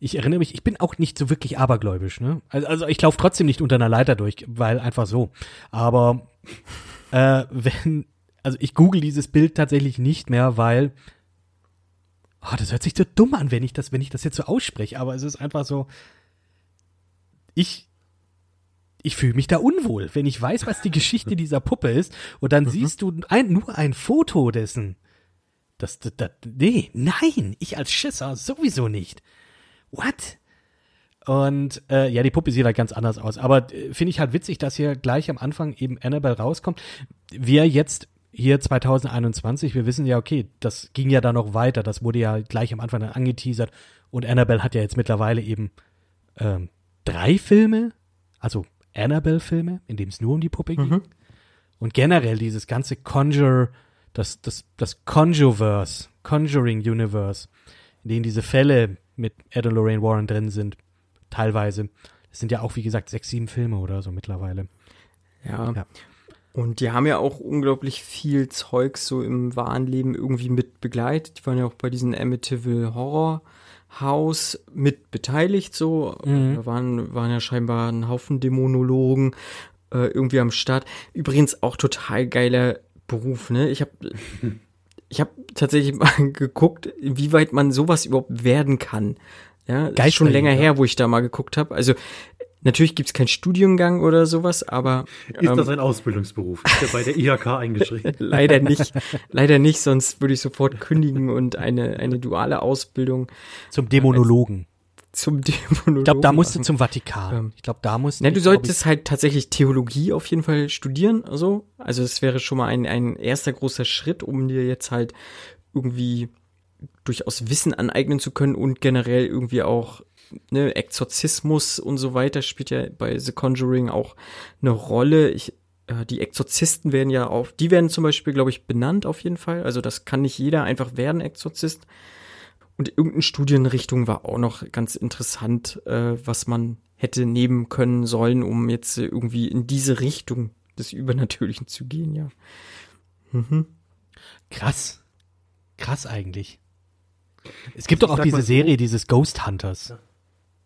ich erinnere mich, ich bin auch nicht so wirklich abergläubisch, ne? Also, also ich laufe trotzdem nicht unter einer Leiter durch, weil einfach so. Aber äh, wenn, also ich google dieses Bild tatsächlich nicht mehr, weil oh, das hört sich so dumm an, wenn ich das, wenn ich das jetzt so ausspreche, aber es ist einfach so, ich, ich fühle mich da unwohl, wenn ich weiß, was die Geschichte dieser Puppe ist und dann siehst du ein, nur ein Foto dessen. Das, das, das, nee, nein, ich als Schisser sowieso nicht. What? Und äh, ja, die Puppe sieht halt ganz anders aus. Aber äh, finde ich halt witzig, dass hier gleich am Anfang eben Annabelle rauskommt. Wir jetzt hier 2021, wir wissen ja, okay, das ging ja dann noch weiter. Das wurde ja gleich am Anfang dann angeteasert. Und Annabelle hat ja jetzt mittlerweile eben ähm, drei Filme, also Annabelle-Filme, in dem es nur um die Puppe ging. Mhm. Und generell dieses ganze Conjure, das, das, das Conjureverse, Conjuring Universe, in dem diese Fälle mit Ed und Lorraine Warren drin sind, teilweise. Das sind ja auch, wie gesagt, sechs, sieben Filme oder so mittlerweile. Ja. Ja. Und die haben ja auch unglaublich viel Zeug so im wahren Leben irgendwie mit begleitet. Die waren ja auch bei diesem Amityville Horror Haus mit beteiligt so. Mhm. Da waren, waren ja scheinbar ein Haufen Dämonologen äh, irgendwie am Start. Übrigens auch total geiler Beruf, ne? Ich habe ich habe tatsächlich mal geguckt, inwieweit man sowas überhaupt werden kann. Ja, ist schon länger her, wo ich da mal geguckt habe. Also natürlich gibt's keinen Studiengang oder sowas, aber Ist ähm, das ein Ausbildungsberuf? Ist der bei der IHK eingeschrieben? leider nicht, leider nicht, sonst würde ich sofort kündigen und eine eine duale Ausbildung Zum Dämonologen. Zum Dämonologen. Ich glaube, da musst du zum Vatikan. Ähm, ich glaube, da musst Ne, du solltest halt tatsächlich Theologie auf jeden Fall studieren, so. Also es wäre schon mal ein, ein erster großer Schritt, um dir jetzt halt irgendwie durchaus Wissen aneignen zu können und generell irgendwie auch ne, Exorzismus und so weiter spielt ja bei The Conjuring auch eine Rolle. Ich, äh, die Exorzisten werden ja auch, die werden zum Beispiel, glaube ich, benannt auf jeden Fall. Also das kann nicht jeder einfach werden, Exorzist. Und irgendeine Studienrichtung war auch noch ganz interessant, äh, was man hätte nehmen können sollen, um jetzt irgendwie in diese Richtung des Übernatürlichen zu gehen, ja. Mhm. Krass. Krass eigentlich. Es gibt doch auch diese Serie, dieses Ghost Hunters.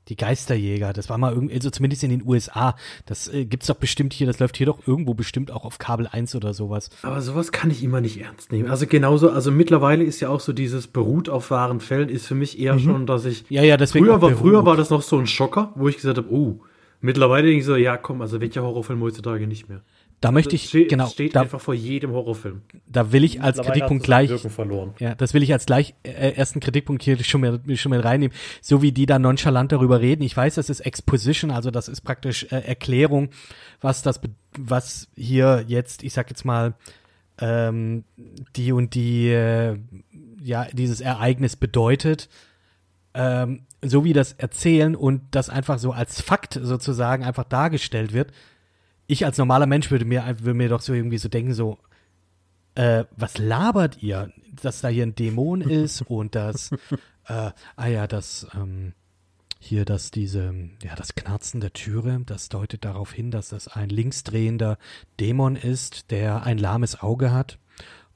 Die Geisterjäger, das war mal irgendwie, also zumindest in den USA. Das äh, gibt's doch bestimmt hier, das läuft hier doch irgendwo bestimmt auch auf Kabel 1 oder sowas. Aber sowas kann ich immer nicht ernst nehmen. Also genauso, also mittlerweile ist ja auch so dieses beruht auf wahren Fällen, ist für mich eher schon, dass ich. Ja, ja, deswegen. Früher war, früher war das noch so ein Schocker, wo ich gesagt habe, oh, mittlerweile denke ich so, ja komm, also welcher Horrorfilm heutzutage nicht mehr. Da möchte Das ich, steht, genau, steht da, einfach vor jedem Horrorfilm. da will ich als Kritikpunkt gleich, das Wirken verloren. ja, das will ich als gleich äh, ersten Kritikpunkt hier schon mal, schon mal reinnehmen, so wie die da nonchalant darüber reden. Ich weiß, das ist Exposition, also das ist praktisch äh, Erklärung, was das, was hier jetzt, ich sag jetzt mal, ähm, die und die, äh, ja, dieses Ereignis bedeutet. Ähm, so wie das erzählen und das einfach so als Fakt sozusagen einfach dargestellt wird, ich als normaler Mensch würde mir, würde mir doch so irgendwie so denken, so, äh, was labert ihr? Dass da hier ein Dämon ist und dass, äh, ah ja, das, ähm, hier, dass diese, ja, das Knarzen der Türe, das deutet darauf hin, dass das ein linksdrehender Dämon ist, der ein lahmes Auge hat.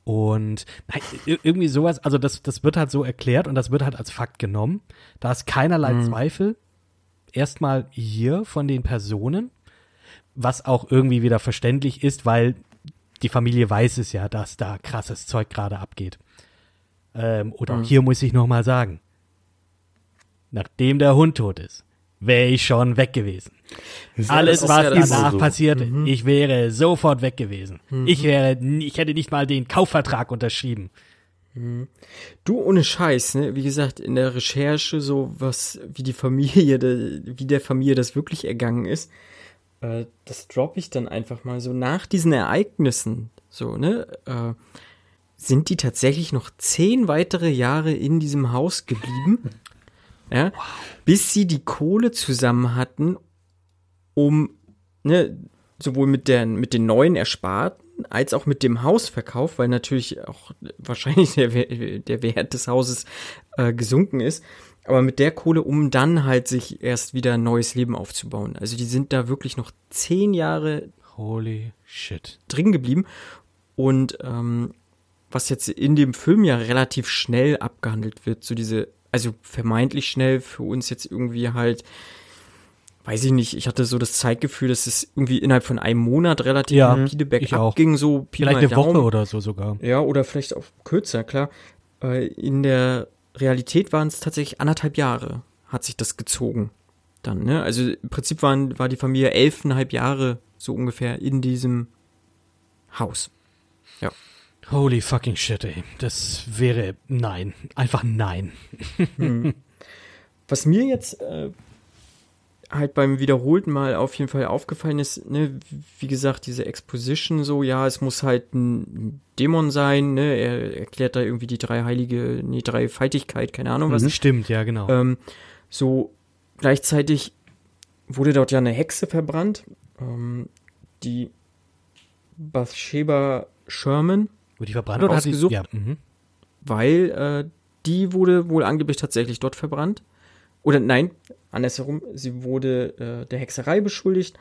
Und nein, irgendwie sowas, also das, das wird halt so erklärt und das wird halt als Fakt genommen. Da ist keinerlei mhm. Zweifel. Erstmal hier von den Personen, was auch irgendwie wieder verständlich ist, weil die Familie weiß es ja, dass da krasses Zeug gerade abgeht. Ähm, und auch mhm. hier muss ich nochmal sagen, nachdem der Hund tot ist, wäre ich schon weg gewesen. Alles, was ja danach so. passiert, mhm. ich wäre sofort weg gewesen. Mhm. Ich wäre, ich hätte nicht mal den Kaufvertrag unterschrieben. Mhm. Du ohne Scheiß, ne? Wie gesagt, in der Recherche so was, wie die Familie, wie der Familie das wirklich ergangen ist, äh, das droppe ich dann einfach mal so nach diesen Ereignissen, so, ne? Äh, sind die tatsächlich noch zehn weitere Jahre in diesem Haus geblieben? ja, wow. bis sie die Kohle zusammen hatten, um ne, sowohl mit, der, mit den neuen Ersparten als auch mit dem Hausverkauf, weil natürlich auch wahrscheinlich der, der Wert des Hauses äh, gesunken ist, aber mit der Kohle, um dann halt sich erst wieder ein neues Leben aufzubauen. Also die sind da wirklich noch zehn Jahre Holy shit. drin geblieben. Und ähm, was jetzt in dem Film ja relativ schnell abgehandelt wird, so diese, also vermeintlich schnell für uns jetzt irgendwie halt, weiß ich nicht, ich hatte so das Zeitgefühl, dass es irgendwie innerhalb von einem Monat relativ ja, rapide bergab ging, so Vielleicht eine Daumen. Woche oder so sogar. Ja, oder vielleicht auch kürzer, klar. Äh, in der Realität waren es tatsächlich anderthalb Jahre, hat sich das gezogen. Dann, ne? Also im Prinzip waren, war die Familie elfeinhalb Jahre so ungefähr in diesem Haus. Ja. Holy fucking shit, ey. Das wäre nein. Einfach nein. Hm. Was mir jetzt äh, halt beim wiederholten Mal auf jeden Fall aufgefallen ist, ne, wie gesagt, diese Exposition so, ja, es muss halt ein Dämon sein, ne, er erklärt da irgendwie die drei heilige, nee, drei Faltigkeit, keine Ahnung was. Mhm, stimmt, ja, genau. Ähm, so, gleichzeitig wurde dort ja eine Hexe verbrannt, ähm, die Bathsheba Sherman. Wurde die verbrannt oder ausgesucht, hat die, ja, mhm. Weil, äh, die wurde wohl angeblich tatsächlich dort verbrannt. Oder nein, andersherum, sie wurde äh, der Hexerei beschuldigt.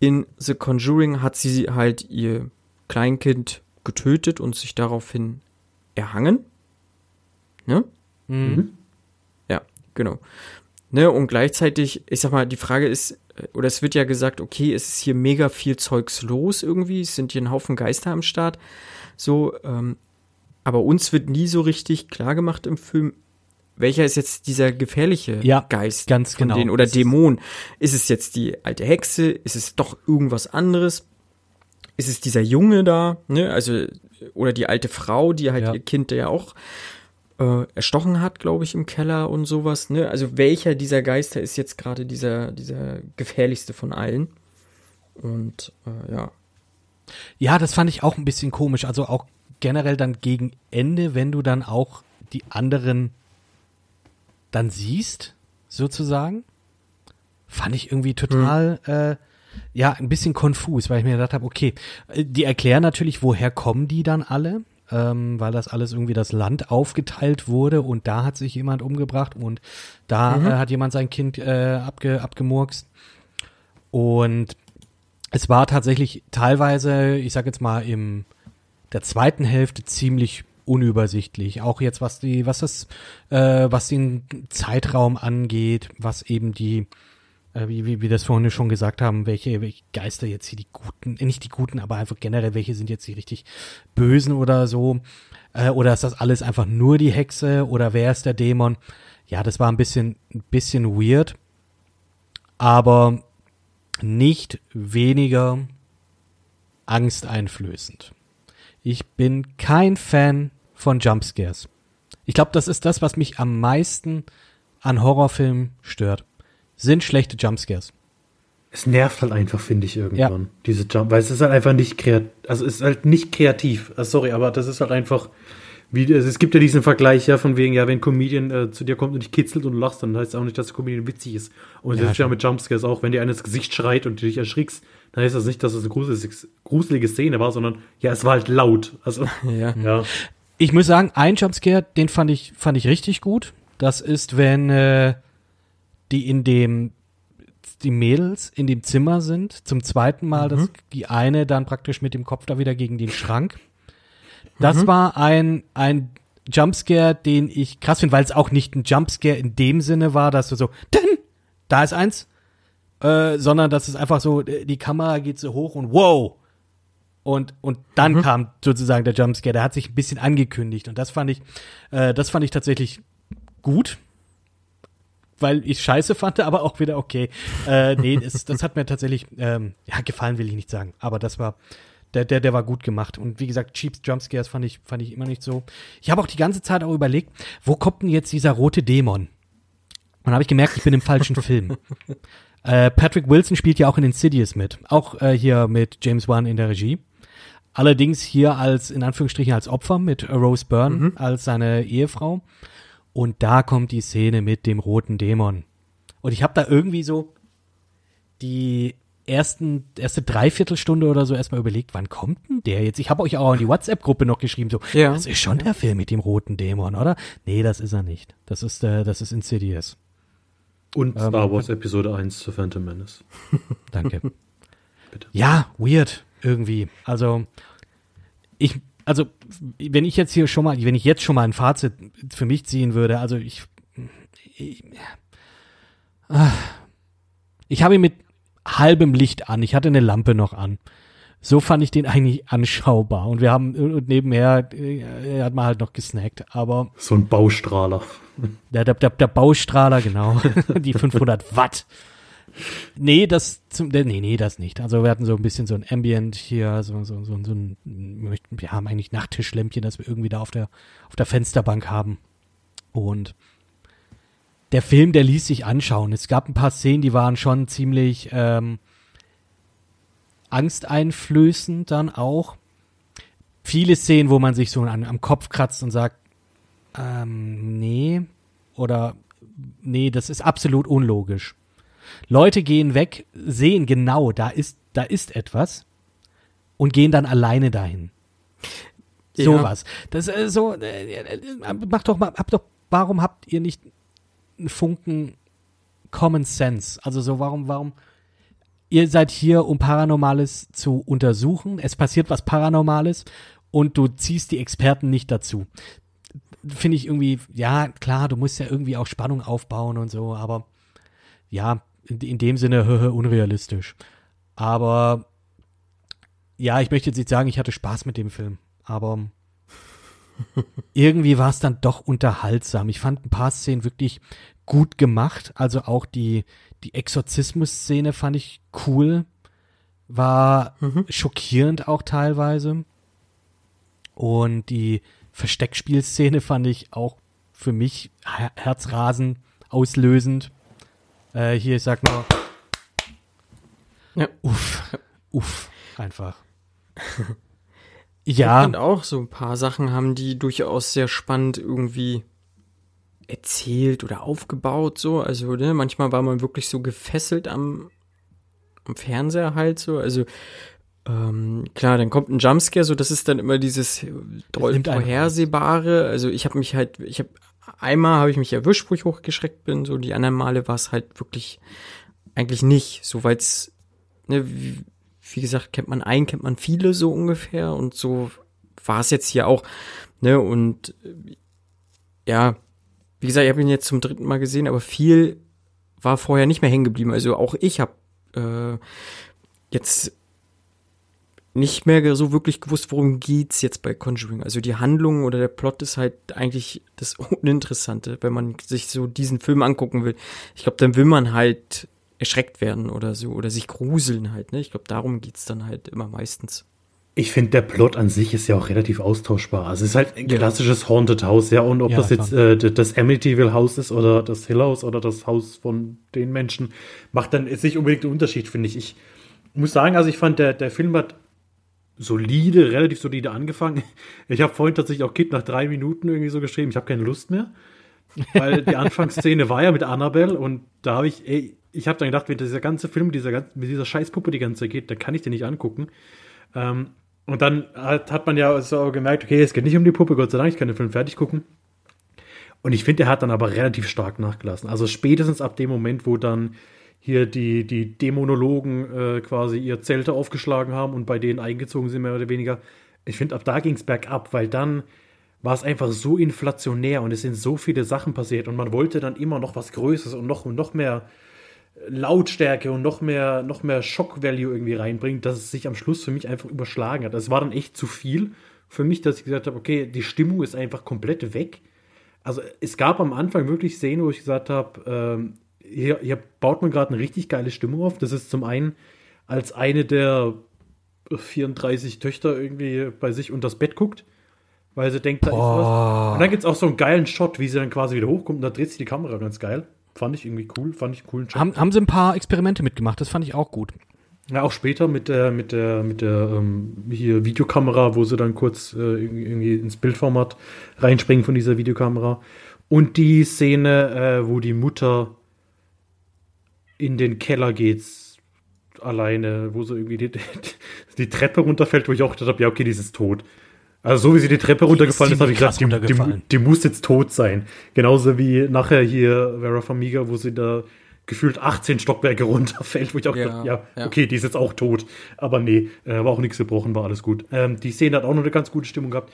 In The Conjuring hat sie halt ihr Kleinkind getötet und sich daraufhin erhangen. Ne? Mhm. Ja, genau. Ne, und gleichzeitig, ich sag mal, die Frage ist, äh, oder es wird ja gesagt, okay, es ist hier mega viel Zeugs los irgendwie, es sind hier ein Haufen Geister am Start. So, ähm, aber uns wird nie so richtig klar gemacht im Film, welcher ist jetzt dieser gefährliche ja, Geist ganz von genau. denen oder Dämon? Ist es jetzt die alte Hexe? Ist es doch irgendwas anderes? Ist es dieser Junge da, ne? Also oder die alte Frau, die halt ja. ihr Kind ja auch äh, erstochen hat, glaube ich, im Keller und sowas, ne? Also welcher dieser Geister ist jetzt gerade dieser dieser gefährlichste von allen? Und äh, ja. Ja, das fand ich auch ein bisschen komisch. Also auch generell dann gegen Ende, wenn du dann auch die anderen dann siehst, sozusagen, fand ich irgendwie total, hm. äh, ja, ein bisschen konfus, weil ich mir gedacht habe, okay, äh, die erklären natürlich, woher kommen die dann alle, ähm, weil das alles irgendwie das Land aufgeteilt wurde und da hat sich jemand umgebracht und da mhm. äh, hat jemand sein Kind äh, abge, abgemurkst. Und es war tatsächlich teilweise, ich sag jetzt mal, im der zweiten Hälfte ziemlich unübersichtlich. Auch jetzt, was die, was das, äh, was den Zeitraum angeht, was eben die, äh, wie, wie wir das vorhin schon gesagt haben, welche, welche Geister jetzt hier die guten, äh, nicht die guten, aber einfach generell, welche sind jetzt die richtig bösen oder so. Äh, oder ist das alles einfach nur die Hexe oder wer ist der Dämon? Ja, das war ein bisschen, ein bisschen weird. Aber nicht weniger angsteinflößend. Ich bin kein Fan von Jumpscares. Ich glaube, das ist das, was mich am meisten an Horrorfilmen stört. Sind schlechte Jumpscares. Es nervt halt einfach, finde ich, irgendwann. Ja. Diese Jump, weil es ist halt einfach nicht kreativ. Also es ist halt nicht kreativ. Ah, sorry, aber das ist halt einfach. Wie, also es gibt ja diesen Vergleich ja von wegen, ja, wenn ein Comedian äh, zu dir kommt und dich kitzelt und lachst, dann heißt es auch nicht, dass der Comedian witzig ist. Und ja, das ist ja mit Jumpscares auch, wenn dir einer ins Gesicht schreit und du dich erschrickst, dann heißt das nicht, dass es eine gruselige, gruselige Szene war, sondern ja, es war halt laut. Also, Ja. ja. Ich muss sagen, ein Jumpscare, den fand ich, fand ich richtig gut. Das ist, wenn äh, die in dem die Mädels in dem Zimmer sind, zum zweiten Mal, dass die eine dann praktisch mit dem Kopf da wieder gegen den Schrank. Das war ein, ein Jumpscare, den ich krass finde, weil es auch nicht ein Jumpscare in dem Sinne war, dass du so, denn, da ist eins, äh, sondern dass es einfach so, die Kamera geht so hoch und wow, und, und dann kam sozusagen der Jumpscare. Der hat sich ein bisschen angekündigt. Und das fand ich, äh, das fand ich tatsächlich gut. Weil ich scheiße fand, aber auch wieder okay. Äh, nee, es, das hat mir tatsächlich, ähm, ja, gefallen will ich nicht sagen. Aber das war, der, der, der war gut gemacht. Und wie gesagt, Cheap Jumpscares fand ich, fand ich immer nicht so. Ich habe auch die ganze Zeit auch überlegt, wo kommt denn jetzt dieser rote Dämon? Und dann habe ich gemerkt, ich bin im falschen Film. Äh, Patrick Wilson spielt ja auch in Insidious mit. Auch äh, hier mit James Wan in der Regie. Allerdings hier als, in Anführungsstrichen, als Opfer mit Rose Byrne als seine Ehefrau. Und da kommt die Szene mit dem roten Dämon. Und ich habe da irgendwie so die ersten, erste Dreiviertelstunde oder so erstmal überlegt, wann kommt denn der jetzt? Ich habe euch auch in die WhatsApp-Gruppe noch geschrieben, so, Ja. das ist schon der Film mit dem roten Dämon, oder? Nee, das ist er nicht. Das ist, äh, das ist Insidious. Und Ähm, Star Wars Episode 1 zu Phantom Menace. Danke. Bitte. Ja, weird irgendwie. Also ich, also wenn ich jetzt hier schon mal, wenn ich jetzt schon mal ein Fazit für mich ziehen würde, also ich, ich, ah, ich habe ihn mit halbem Licht an. Ich hatte eine Lampe noch an. So fand ich den eigentlich anschaubar. Und wir haben und nebenher äh, hat man halt noch gesnackt. Aber So ein Baustrahler. der, der, der, der Baustrahler, genau. Die 500 Watt. Nee, das, zum, nee, nee, das nicht. Also wir hatten so ein bisschen so ein Ambient hier, so, so, so, so ein, wir haben eigentlich Nachttischlämpchen, das wir irgendwie da auf der, auf der Fensterbank haben. Und der Film, der ließ sich anschauen. Es gab ein paar Szenen, die waren schon ziemlich ähm, angsteinflößend dann auch. Viele Szenen, wo man sich so an, am Kopf kratzt und sagt, ähm, nee, oder nee, das ist absolut unlogisch. Leute gehen weg, sehen genau, da ist, da ist etwas und gehen dann alleine dahin. Ja. Sowas. Das ist so, äh, äh, macht doch mal, habt doch, warum habt ihr nicht einen Funken Common Sense? Also so, warum, warum, ihr seid hier, um Paranormales zu untersuchen, es passiert was Paranormales und du ziehst die Experten nicht dazu. Finde ich irgendwie, ja, klar, du musst ja irgendwie auch Spannung aufbauen und so, aber ja, in, in dem Sinne unrealistisch. Aber ja, ich möchte jetzt nicht sagen, ich hatte Spaß mit dem Film, aber irgendwie war es dann doch unterhaltsam. Ich fand ein paar Szenen wirklich gut gemacht. Also auch die, die Exorzismus-Szene fand ich cool. War schockierend auch teilweise. Und die Versteckspielszene fand ich auch für mich her herzrasen auslösend. Äh, hier, ich sag mal, Ja. uff, uff, einfach. Ich ja, fand auch so ein paar Sachen haben die durchaus sehr spannend irgendwie erzählt oder aufgebaut so. Also ne, manchmal war man wirklich so gefesselt am, am Fernseher halt so. Also ähm, klar, dann kommt ein Jumpscare, so das ist dann immer dieses doll nimmt einen vorhersehbare. Also ich habe mich halt, ich habe einmal habe ich mich erwischt, wo ich hochgeschreckt bin. So die anderen Male war es halt wirklich eigentlich nicht, so weil es ne, wie, wie gesagt, kennt man einen, kennt man viele so ungefähr und so war es jetzt hier auch, ne, und äh, ja, wie gesagt, ich habe ihn jetzt zum dritten Mal gesehen, aber viel war vorher nicht mehr hängen geblieben. Also auch ich habe äh, jetzt nicht mehr so wirklich gewusst, worum geht's jetzt bei Conjuring. Also die Handlung oder der Plot ist halt eigentlich das Uninteressante, wenn man sich so diesen Film angucken will. Ich glaube, dann will man halt erschreckt werden oder so oder sich gruseln halt. Ne? Ich glaube, darum geht's dann halt immer meistens. Ich finde, der Plot an sich ist ja auch relativ austauschbar. Also es ist halt ein klassisches Haunted House, ja. Und ob Ja, das jetzt äh, das Amityville House ist oder das Hill House oder das Haus von den Menschen, macht dann jetzt nicht unbedingt einen Unterschied, finde ich. Ich muss sagen, also ich fand, der, der Film hat solide, relativ solide angefangen. Ich habe vorhin tatsächlich auch Kid nach drei Minuten irgendwie so geschrieben, ich habe keine Lust mehr. Weil die Anfangsszene war ja mit Annabelle und da habe ich, ey, ich habe dann gedacht, wenn dieser ganze Film mit dieser, mit dieser Scheißpuppe die ganze Zeit geht, dann kann ich den nicht angucken. Ähm, und dann hat, hat man ja so gemerkt, okay, es geht nicht um die Puppe, Gott sei Dank, ich kann den Film fertig gucken. Und ich finde, er hat dann aber relativ stark nachgelassen. Also spätestens ab dem Moment, wo dann hier die, die Dämonologen äh, quasi ihr Zelte aufgeschlagen haben und bei denen eingezogen sind, mehr oder weniger. Ich finde, ab da ging es bergab, weil dann war es einfach so inflationär und es sind so viele Sachen passiert und man wollte dann immer noch was Größeres und noch, noch mehr Lautstärke und noch mehr, noch mehr Shock-Value irgendwie reinbringt, dass es sich am Schluss für mich einfach überschlagen hat. Es war dann echt zu viel für mich, dass ich gesagt habe, okay, die Stimmung ist einfach komplett weg. Also es gab am Anfang wirklich Szenen, wo ich gesagt habe, ähm, hier, hier baut man gerade eine richtig geile Stimmung auf. Das ist zum einen als eine der 34 Töchter irgendwie bei sich unter das Bett guckt, weil sie denkt, da Boah. ist was. Und dann gibt es auch so einen geilen Shot, wie sie dann quasi wieder hochkommt und da dreht sich die Kamera ganz geil. Fand ich irgendwie cool, fand ich einen coolen Shot. Haben, haben sie ein paar Experimente mitgemacht, das fand ich auch gut. Ja, auch später mit der, mit der, mit der ähm, hier Videokamera, wo sie dann kurz äh, irgendwie ins Bildformat reinspringen von dieser Videokamera. Und die Szene, äh, wo die Mutter in den Keller geht, alleine, wo so irgendwie die, die, Treppe runterfällt, wo ich auch gedacht habe, ja, okay, die ist tot. Also so wie sie die Treppe runtergefallen ist, habe ich gedacht, die, die, die, muss jetzt tot sein. Genauso wie nachher hier Vera Famiga, wo sie da gefühlt 18 Stockwerke runterfällt, wo ich auch ja, gedacht, ja, ja, okay, die ist jetzt auch tot. Aber nee, äh, war auch nichts gebrochen, war alles gut. Ähm, die Szene hat auch noch eine ganz gute Stimmung gehabt.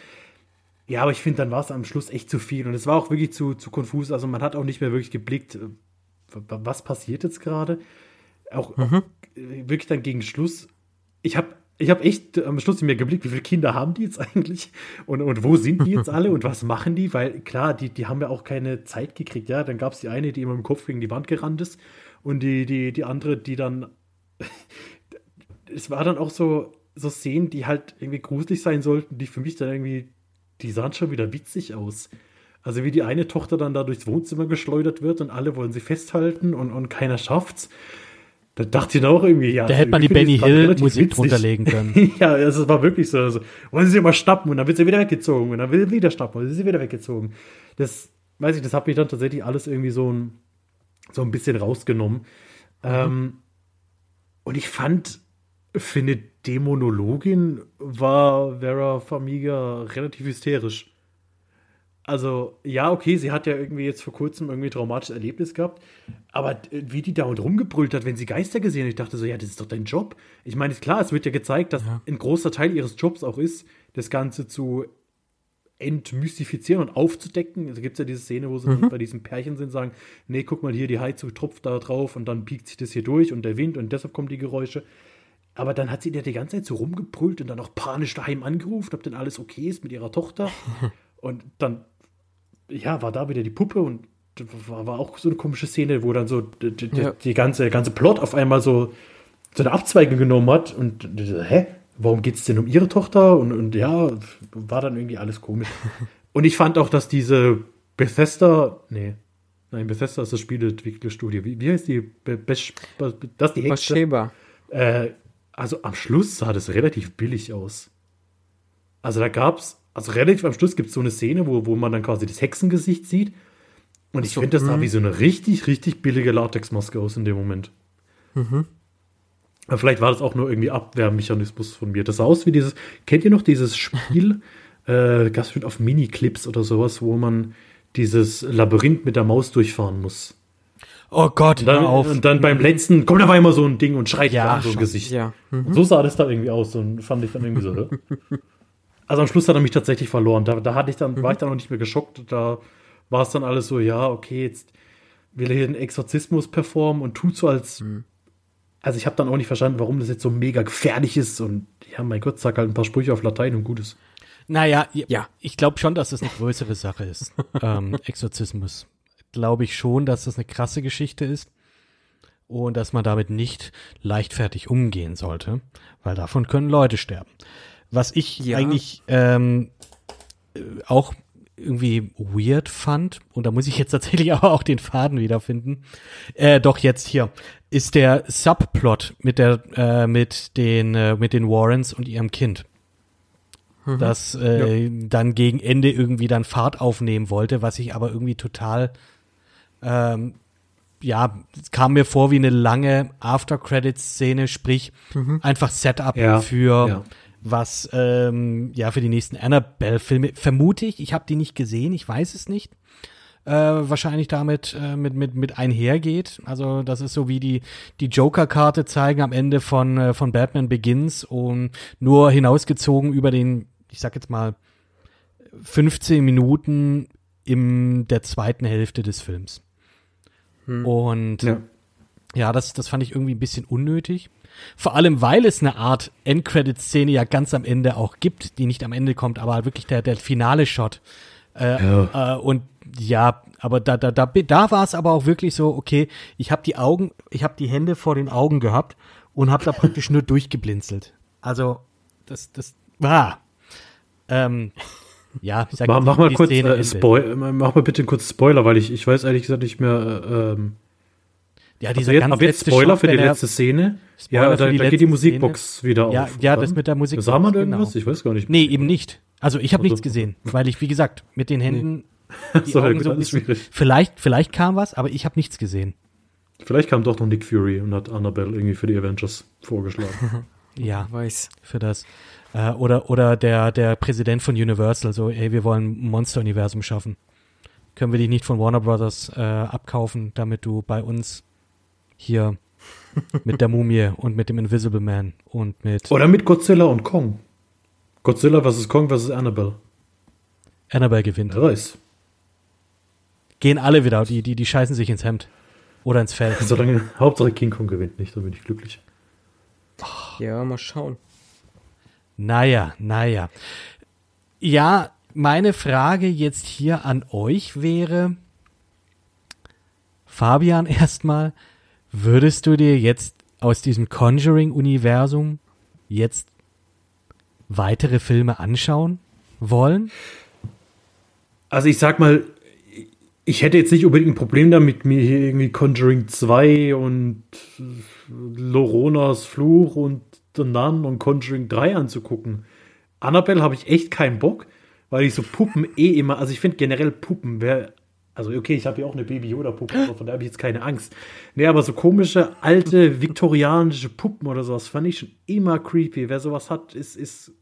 Ja, aber ich finde, dann war es am Schluss echt zu viel. Und es war auch wirklich zu, zu konfus. Also man hat auch nicht mehr wirklich geblickt, was passiert jetzt gerade? Auch, mhm. auch, wirklich dann gegen Schluss. Ich habe ich hab echt am Schluss mir geblickt, wie viele Kinder haben die jetzt eigentlich? Und, und wo sind die jetzt alle und was machen die? Weil klar, die, die haben ja auch keine Zeit gekriegt. Ja, dann gab es die eine, die immer im Kopf gegen die Wand gerannt ist und die, die, die andere, die dann. es war dann auch so, so Szenen, die halt irgendwie gruselig sein sollten, die für mich dann irgendwie, die sahen schon wieder witzig aus. Also wie die eine Tochter dann da durchs Wohnzimmer geschleudert wird und alle wollen sie festhalten und, und keiner schafft's. Da dachte ich dann auch irgendwie, ja. Da hätte man die Benny Hill Musik drunter legen können. ja, es war wirklich so. Also, wollen sie immer schnappen und dann wird sie wieder weggezogen und dann will sie wieder schnappen und dann ist sie wieder weggezogen. Das, weiß ich, das hat mich dann tatsächlich alles irgendwie so ein, so ein bisschen rausgenommen. Mhm. Ähm, und ich fand, für eine Dämonologin war Vera Famiga relativ hysterisch. Also, ja, okay, sie hat ja irgendwie jetzt vor kurzem irgendwie ein traumatisches Erlebnis gehabt, aber wie die da und rumgebrüllt hat, wenn sie Geister gesehen hat, ich dachte so, ja, das ist doch dein Job. Ich meine, ist klar, es wird ja gezeigt, dass ja. ein großer Teil ihres Jobs auch ist, das Ganze zu entmystifizieren und aufzudecken. Also gibt es ja diese Szene, wo sie mhm. bei diesem Pärchen sind, sagen, nee, guck mal hier, die Heizung tropft da drauf und dann biegt sich das hier durch und der Wind und deshalb kommen die Geräusche. Aber dann hat sie ja die ganze Zeit so rumgebrüllt und dann auch panisch daheim angerufen, ob denn alles okay ist mit ihrer Tochter. und dann ja, war da wieder die Puppe und war, war auch so eine komische Szene, wo dann so die, die, ja. die ganze, ganze Plot auf einmal so, so eine Abzweigung genommen hat und hä? Warum geht es denn um ihre Tochter? Und, und ja, war dann irgendwie alles komisch. und ich fand auch, dass diese Bethesda, nee, nein, Bethesda ist das Spieleentwicklerstudio. Wie, wie heißt die? Be, Be, das ist die Hexe. Äh, also am Schluss sah das relativ billig aus. Also da gab es also relativ am Schluss gibt es so eine Szene, wo, wo man dann quasi das Hexengesicht sieht. Und ich so, finde, das sah mhm. wie so eine richtig, richtig billige Latexmaske aus in dem Moment. Mhm. Aber vielleicht war das auch nur irgendwie Abwehrmechanismus von mir. Das sah aus wie dieses, kennt ihr noch dieses Spiel, äh, gab auf Mini-Clips oder sowas, wo man dieses Labyrinth mit der Maus durchfahren muss. Oh Gott, und dann, auf. Und dann beim letzten kommt da immer so ein Ding und schreit ja, so ein Gesicht. Ja. Mhm. So sah das da irgendwie aus und fand ich dann irgendwie so. Also am Schluss hat er mich tatsächlich verloren. Da, da hatte ich dann, mhm. war ich dann noch nicht mehr geschockt. Da war es dann alles so, ja, okay, jetzt will er hier einen Exorzismus performen und tut so als. Mhm. Also ich habe dann auch nicht verstanden, warum das jetzt so mega gefährlich ist und ja, mein Gott, sag halt ein paar Sprüche auf Latein und gut ist. Naja, ja, ich glaube schon, dass das eine größere Sache ist. ähm, Exorzismus. Glaube ich schon, dass das eine krasse Geschichte ist und dass man damit nicht leichtfertig umgehen sollte, weil davon können Leute sterben. Was ich ja. eigentlich ähm, auch irgendwie weird fand, und da muss ich jetzt tatsächlich aber auch den Faden wiederfinden, äh, doch jetzt hier, ist der Subplot mit der, äh, mit den, äh, mit den Warrens und ihrem Kind. Mhm. Das äh, ja. dann gegen Ende irgendwie dann Fahrt aufnehmen wollte, was ich aber irgendwie total ähm, ja, es kam mir vor wie eine lange After-Credits-Szene, sprich einfach Setup Ja, für ja. Was, ähm, ja, für die nächsten Annabelle-Filme. Vermute ich, ich habe die nicht gesehen, ich weiß es nicht. Äh, wahrscheinlich damit äh, mit, mit, mit einhergeht. Also das ist so wie die, die Joker-Karte zeigen am Ende von, äh, von Batman Begins und nur hinausgezogen über den, ich sag jetzt mal, 15 Minuten in der zweiten Hälfte des Films. Und Ja. ja, das, das fand ich irgendwie ein bisschen unnötig. Vor allem, weil es eine Art Endcredit-Szene ja ganz am Ende auch gibt, die nicht am Ende kommt, aber wirklich der, der finale Shot. Äh, äh, und ja, aber da, da, da, da war es aber auch wirklich so, okay, ich habe die Augen, ich habe die Hände vor den Augen gehabt und habe da praktisch nur durchgeblinzelt. Also, das, das war. Ähm, ja, ich sag, Mach, die- mach mal kurz äh. Spoil, mach mal bitte einen kurzen Spoiler, weil ich, ich weiß ehrlich gesagt nicht mehr. Äh, ähm, Ja, also dieser jetzt, ganz jetzt letzte Spoiler Shot, für die letzte Szene. Spoiler ja, da, die da geht die Musikbox wieder Ja, auf. ja, das mit der Musikbox, Sah man genau. irgendwas? Ich weiß gar nicht. Nee, eben nicht. Also ich habe Also- nichts gesehen, weil ich, wie gesagt, mit den Händen die So, Augen so schwierig. vielleicht, vielleicht kam was, aber ich habe nichts gesehen. Vielleicht kam doch noch Nick Fury und hat Annabelle irgendwie für die Avengers vorgeschlagen. Ja, Weiß. für das. Äh, oder oder der, der Präsident von Universal, so, ey, wir wollen ein Monster-Universum schaffen. Können wir dich nicht von Warner Brothers äh, abkaufen, damit du bei uns hier mit der Mumie und mit dem Invisible Man und mit Oder mit Godzilla und Kong. Godzilla vs. Kong vs. Annabelle. Annabelle gewinnt. Wer weiß. Gehen alle wieder, die, die, die scheißen sich ins Hemd. Oder ins Fell. Solange Hauptsache King Kong gewinnt nicht, dann bin ich glücklich. Ja, mal schauen. Naja, naja. Ja, meine Frage jetzt hier an euch wäre, Fabian erstmal, würdest du dir jetzt aus diesem Conjuring-Universum jetzt weitere Filme anschauen wollen? Also ich sag mal, ich hätte jetzt nicht unbedingt ein Problem damit, mir hier irgendwie Conjuring 2 und Loronas Fluch und The Nun und Conjuring 3 anzugucken. Annabelle habe ich echt keinen Bock, weil ich so Puppen eh immer, also ich finde generell Puppen, wer, also okay, ich habe ja auch eine Baby Yoda Puppe, aber von der habe ich jetzt keine Angst. Nee, aber so komische, alte, viktorianische Puppen oder sowas fand ich schon immer creepy. Wer sowas hat, ist, ist,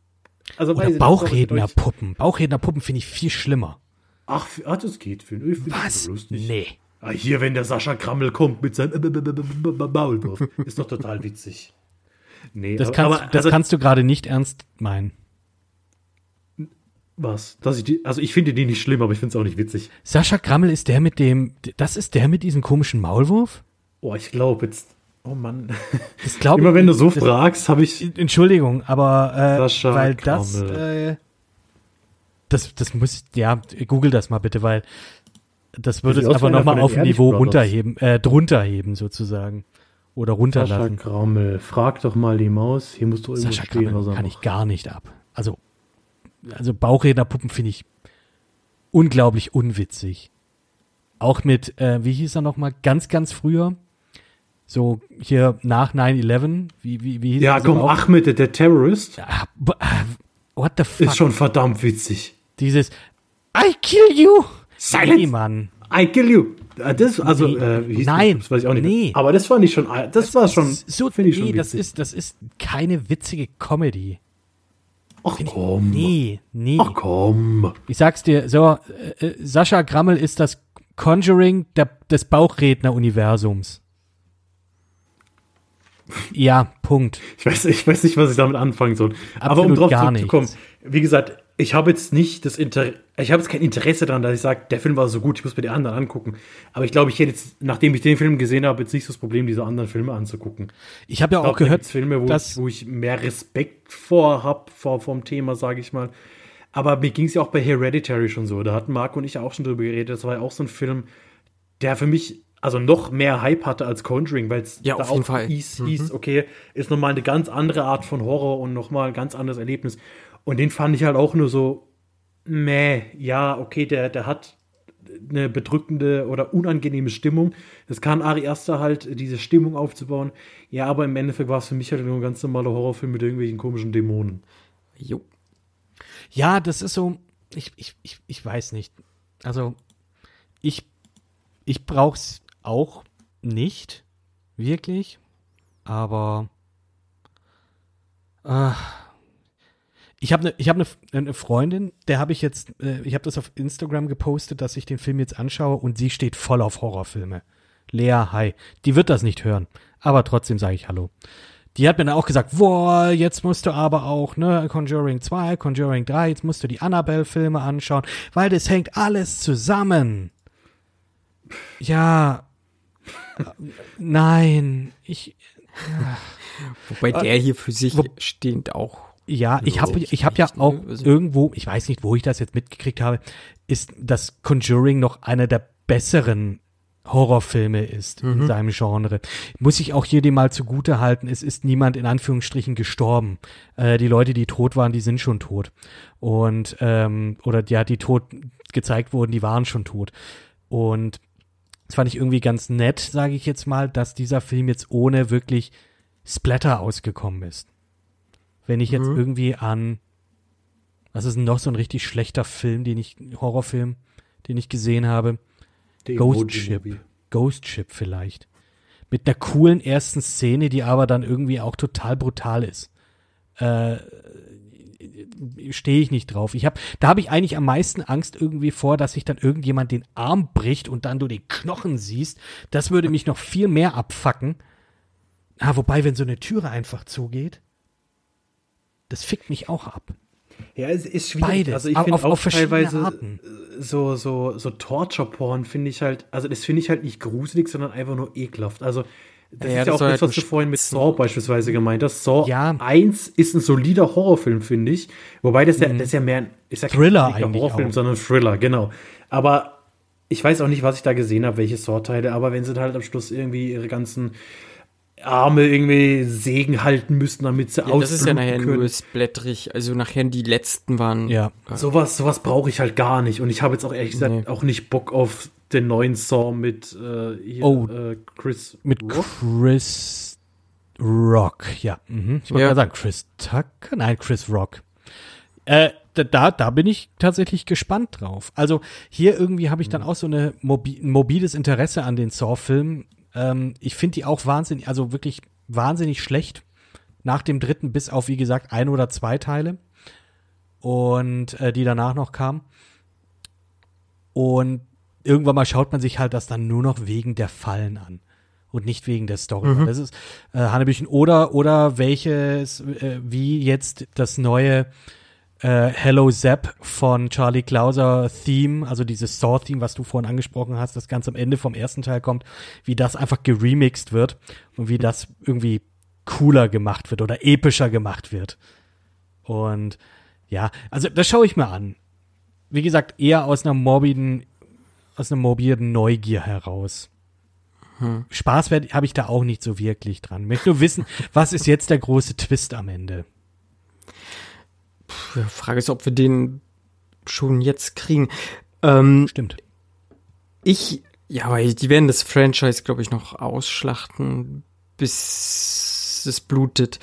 also Oder Bauchrednerpuppen. Bauchrednerpuppen finde ich viel schlimmer. Ach, das geht für das Was? so lustig. Nee. Ah, hier, wenn der Sascha Krammel kommt mit seinem Maulwurf, ist doch total witzig. Nee, Das aber, kannst, aber das also, kannst du gerade nicht ernst meinen. Was? Dass ich die, also ich finde die nicht schlimm, aber ich finde es auch nicht witzig. Sascha Krammel ist der mit dem, das ist der mit diesem komischen Maulwurf? Oh, ich glaube jetzt, oh Mann. Das glaube Immer wenn du so das, fragst, habe ich, Entschuldigung, aber äh, Sascha weil das, Krammel. äh, das, das muss, ja, google das mal bitte, weil das würde es einfach nochmal auf ein Niveau runterheben, äh, drunter heben sozusagen. Oder Sascha runterlassen. Krammel, frag doch mal die Maus, hier musst du irgendwo Sascha stehen. Krammel kann macht. ich gar nicht ab. Also, also Bauchrednerpuppen finde ich unglaublich unwitzig. Auch mit, äh, wie hieß er nochmal, ganz, ganz früher, so hier nach 9-11, wie, wie, wie hieß Ja, komm, Ahmed, der, der Terrorist, Ah, ah, What the fuck? ist schon verdammt witzig. Dieses I kill you! Silence! Nee, Mann. I kill you. Ah, Das, also, Nee. äh, Nein. Das, das weiß ich auch nicht. Nee. Aber das fand ich schon, das, war schon, So, finde ich nee, schon das witzig. ist, das ist keine witzige Comedy. Ach komm. Nee, nee. Ach komm. Ich sag's dir, so, äh, äh, Sascha Grammel ist das Conjuring der, des Bauchredner-Universums. Ja, Punkt. Ich weiß, ich weiß nicht, was ich damit anfangen soll. Aber um Absolut drauf zurückzukommen, nichts. wie gesagt, ich habe jetzt nicht das Interesse, ich habe jetzt kein Interesse daran, dass ich sage, der Film war so gut, ich muss mir die anderen angucken. Aber ich glaube, ich hätte jetzt, nachdem ich den Film gesehen habe, jetzt nicht so das Problem, diese anderen Filme anzugucken. Ich habe ja Ich auch glaub, da gehört, gibt's Filme, wo, ich, wo ich mehr Respekt vor habe, vor vom Thema, sage ich mal. Aber mir ging es ja auch bei Hereditary schon so. Da hatten Marco und ich auch schon drüber geredet. Das war ja auch so ein Film, der für mich also noch mehr Hype hatte als Conjuring, weil es Ja, da auf jeden auch Fall. hieß, Mhm. hieß, okay, ist nochmal eine ganz andere Art von Horror und nochmal ein ganz anderes Erlebnis. Und den fand ich halt auch nur so, meh, ja, okay, der, der hat eine bedrückende oder unangenehme Stimmung. Das kann Ari Aster halt, diese Stimmung aufzubauen. Ja, aber im Endeffekt war es für mich halt nur ein ganz normaler Horrorfilm mit irgendwelchen komischen Dämonen. Jo. ja, das ist so, ich, ich, ich, ich weiß nicht. Also, ich, ich brauch's auch nicht wirklich, aber äh, ich habe eine ich habe eine eine Freundin, der habe ich jetzt äh, ich habe das auf Instagram gepostet, dass ich den Film jetzt anschaue und sie steht voll auf Horrorfilme. Lea, hi. Die wird das nicht hören, aber trotzdem sage ich hallo. Die hat mir dann auch gesagt, boah, jetzt musst du aber auch, ne, Conjuring 2, Conjuring 3, jetzt musst du die Annabelle-Filme anschauen, weil das hängt alles zusammen. Ja, äh, nein, ich, Wobei der hier für sich wo- stehend auch. Ja, ich habe ich hab ja auch irgendwo, ich weiß nicht, wo ich das jetzt mitgekriegt habe, ist, dass Conjuring noch einer der besseren Horrorfilme ist Mhm. in seinem Genre. Muss ich auch hier dem mal zugute halten, es ist niemand in Anführungsstrichen gestorben. Äh, die Leute, die tot waren, die sind schon tot. Und, ähm, oder ja, die tot gezeigt wurden, die waren schon tot. Und das fand ich irgendwie ganz nett, sage ich jetzt mal, dass dieser Film jetzt ohne wirklich Splatter ausgekommen ist. Wenn ich jetzt Mhm. irgendwie an, was ist denn noch so ein richtig schlechter Film, den ich, Horrorfilm, den ich gesehen habe? Der Ghost Ship. Ghost Ship vielleicht. Mit einer coolen ersten Szene, die aber dann irgendwie auch total brutal ist. Äh, stehe ich nicht drauf. Ich hab, da habe ich eigentlich am meisten Angst irgendwie vor, dass sich dann irgendjemand den Arm bricht und dann du den Knochen siehst. Das würde mich noch viel mehr abfacken. Ah, wobei, wenn so eine Türe einfach zugeht, das fickt mich auch ab. Ja, es ist schwierig. Beides, Also ich finde auch teilweise Arten. äh, so, so, so Torture-Porn finde ich halt, also das finde ich halt nicht gruselig, sondern einfach nur ekelhaft. Also das Ja, ist ja das auch das, halt was du nur vorhin mit. Saw beispielsweise gemeint hast. Saw Ja. 1 ist ein solider Horrorfilm, finde ich. Wobei das ja, das ist ja mehr ein, Mhm. Thriller eigentlich Horrorfilm, auch. sondern Thriller, genau. Aber ich weiß auch nicht, was ich da gesehen habe, welche Saw-Teile, aber wenn sie halt am Schluss irgendwie ihre ganzen Arme irgendwie Segen halten müssen, damit sie Ja, das ist ja nachher können. nur splättrig. Also nachher die letzten waren. Ja. Sowas, sowas brauche ich halt gar nicht. Und ich habe jetzt auch ehrlich gesagt Nee. auch nicht Bock auf den neuen Saw mit äh, hier, Oh. äh, Chris Mit Rock. Chris Rock, ja. Mhm. Ich wollte Ja. gerade sagen, Chris Tucker? Nein, Chris Rock. Äh, da- da, da bin ich tatsächlich gespannt drauf. Also hier irgendwie habe ich dann auch so eine mobi ein mobiles Interesse an den Saw-Filmen. Ähm, ich finde die auch wahnsinnig, also wirklich wahnsinnig schlecht. Nach dem dritten bis auf, wie gesagt, ein oder zwei Teile. Und äh, die danach noch kamen. Und irgendwann mal schaut man sich halt das dann nur noch wegen der Fallen an und nicht wegen der Story. Das ist äh, Hannebüchen oder oder welches äh, wie jetzt das neue äh, Hello Zap von Charlie Klauser Theme, also dieses Saw Theme, was du vorhin angesprochen hast, das ganz am Ende vom ersten Teil kommt, wie das einfach geremixed wird und wie das irgendwie cooler gemacht wird oder epischer gemacht wird. Und ja, also das schaue ich mir an. Wie gesagt, eher aus einer morbiden, aus einer morbiden Neugier heraus. Spaß habe ich da auch nicht so wirklich dran. Ich möchte nur wissen, was ist jetzt der große Twist am Ende? Frage ist, ob wir den schon jetzt kriegen. Ähm, Stimmt. ich, ja, aber die werden das Franchise, glaube ich, noch ausschlachten, bis es blutet.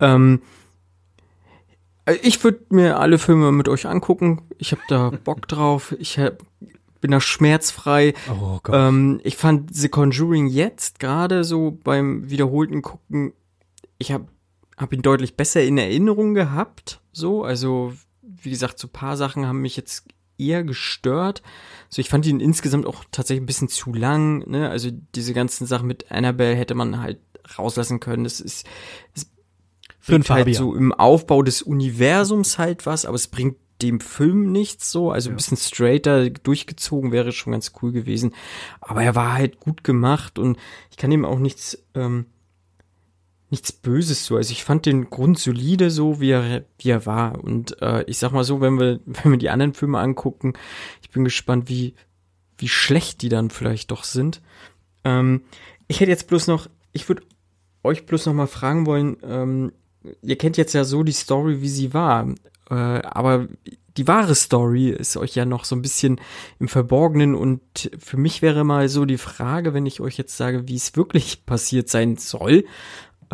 Ähm, äh, ich würde mir alle Filme mit euch angucken. Ich habe da Bock drauf. Ich hab, bin da schmerzfrei. Oh Gott. Ähm, ich fand The Conjuring jetzt gerade so beim wiederholten Gucken, ich habe hab ihn deutlich besser in Erinnerung gehabt. So, also wie gesagt, so paar Sachen haben mich jetzt eher gestört. So, ich fand ihn insgesamt auch tatsächlich ein bisschen zu lang. Ne? Also diese ganzen Sachen mit Annabelle hätte man halt rauslassen können. Das ist einen bringt halt Fabian. so im Aufbau des Universums halt was, aber es bringt dem Film nichts so. Also ein bisschen straighter durchgezogen wäre schon ganz cool gewesen. Aber er war halt gut gemacht und ich kann ihm auch nichts, ähm, nichts Böses so. Also ich fand den grundsolide so, wie er, wie er war. Und äh, ich sag mal so, wenn wir, wenn wir die anderen Filme angucken, ich bin gespannt, wie, wie schlecht die dann vielleicht doch sind. Ähm, ich hätte jetzt bloß noch, ich würde euch bloß noch mal fragen wollen, ähm, ihr kennt jetzt ja so die Story, wie sie war, äh, aber die wahre Story ist euch ja noch so ein bisschen im Verborgenen und für mich wäre mal so die Frage, wenn ich euch jetzt sage, wie es wirklich passiert sein soll,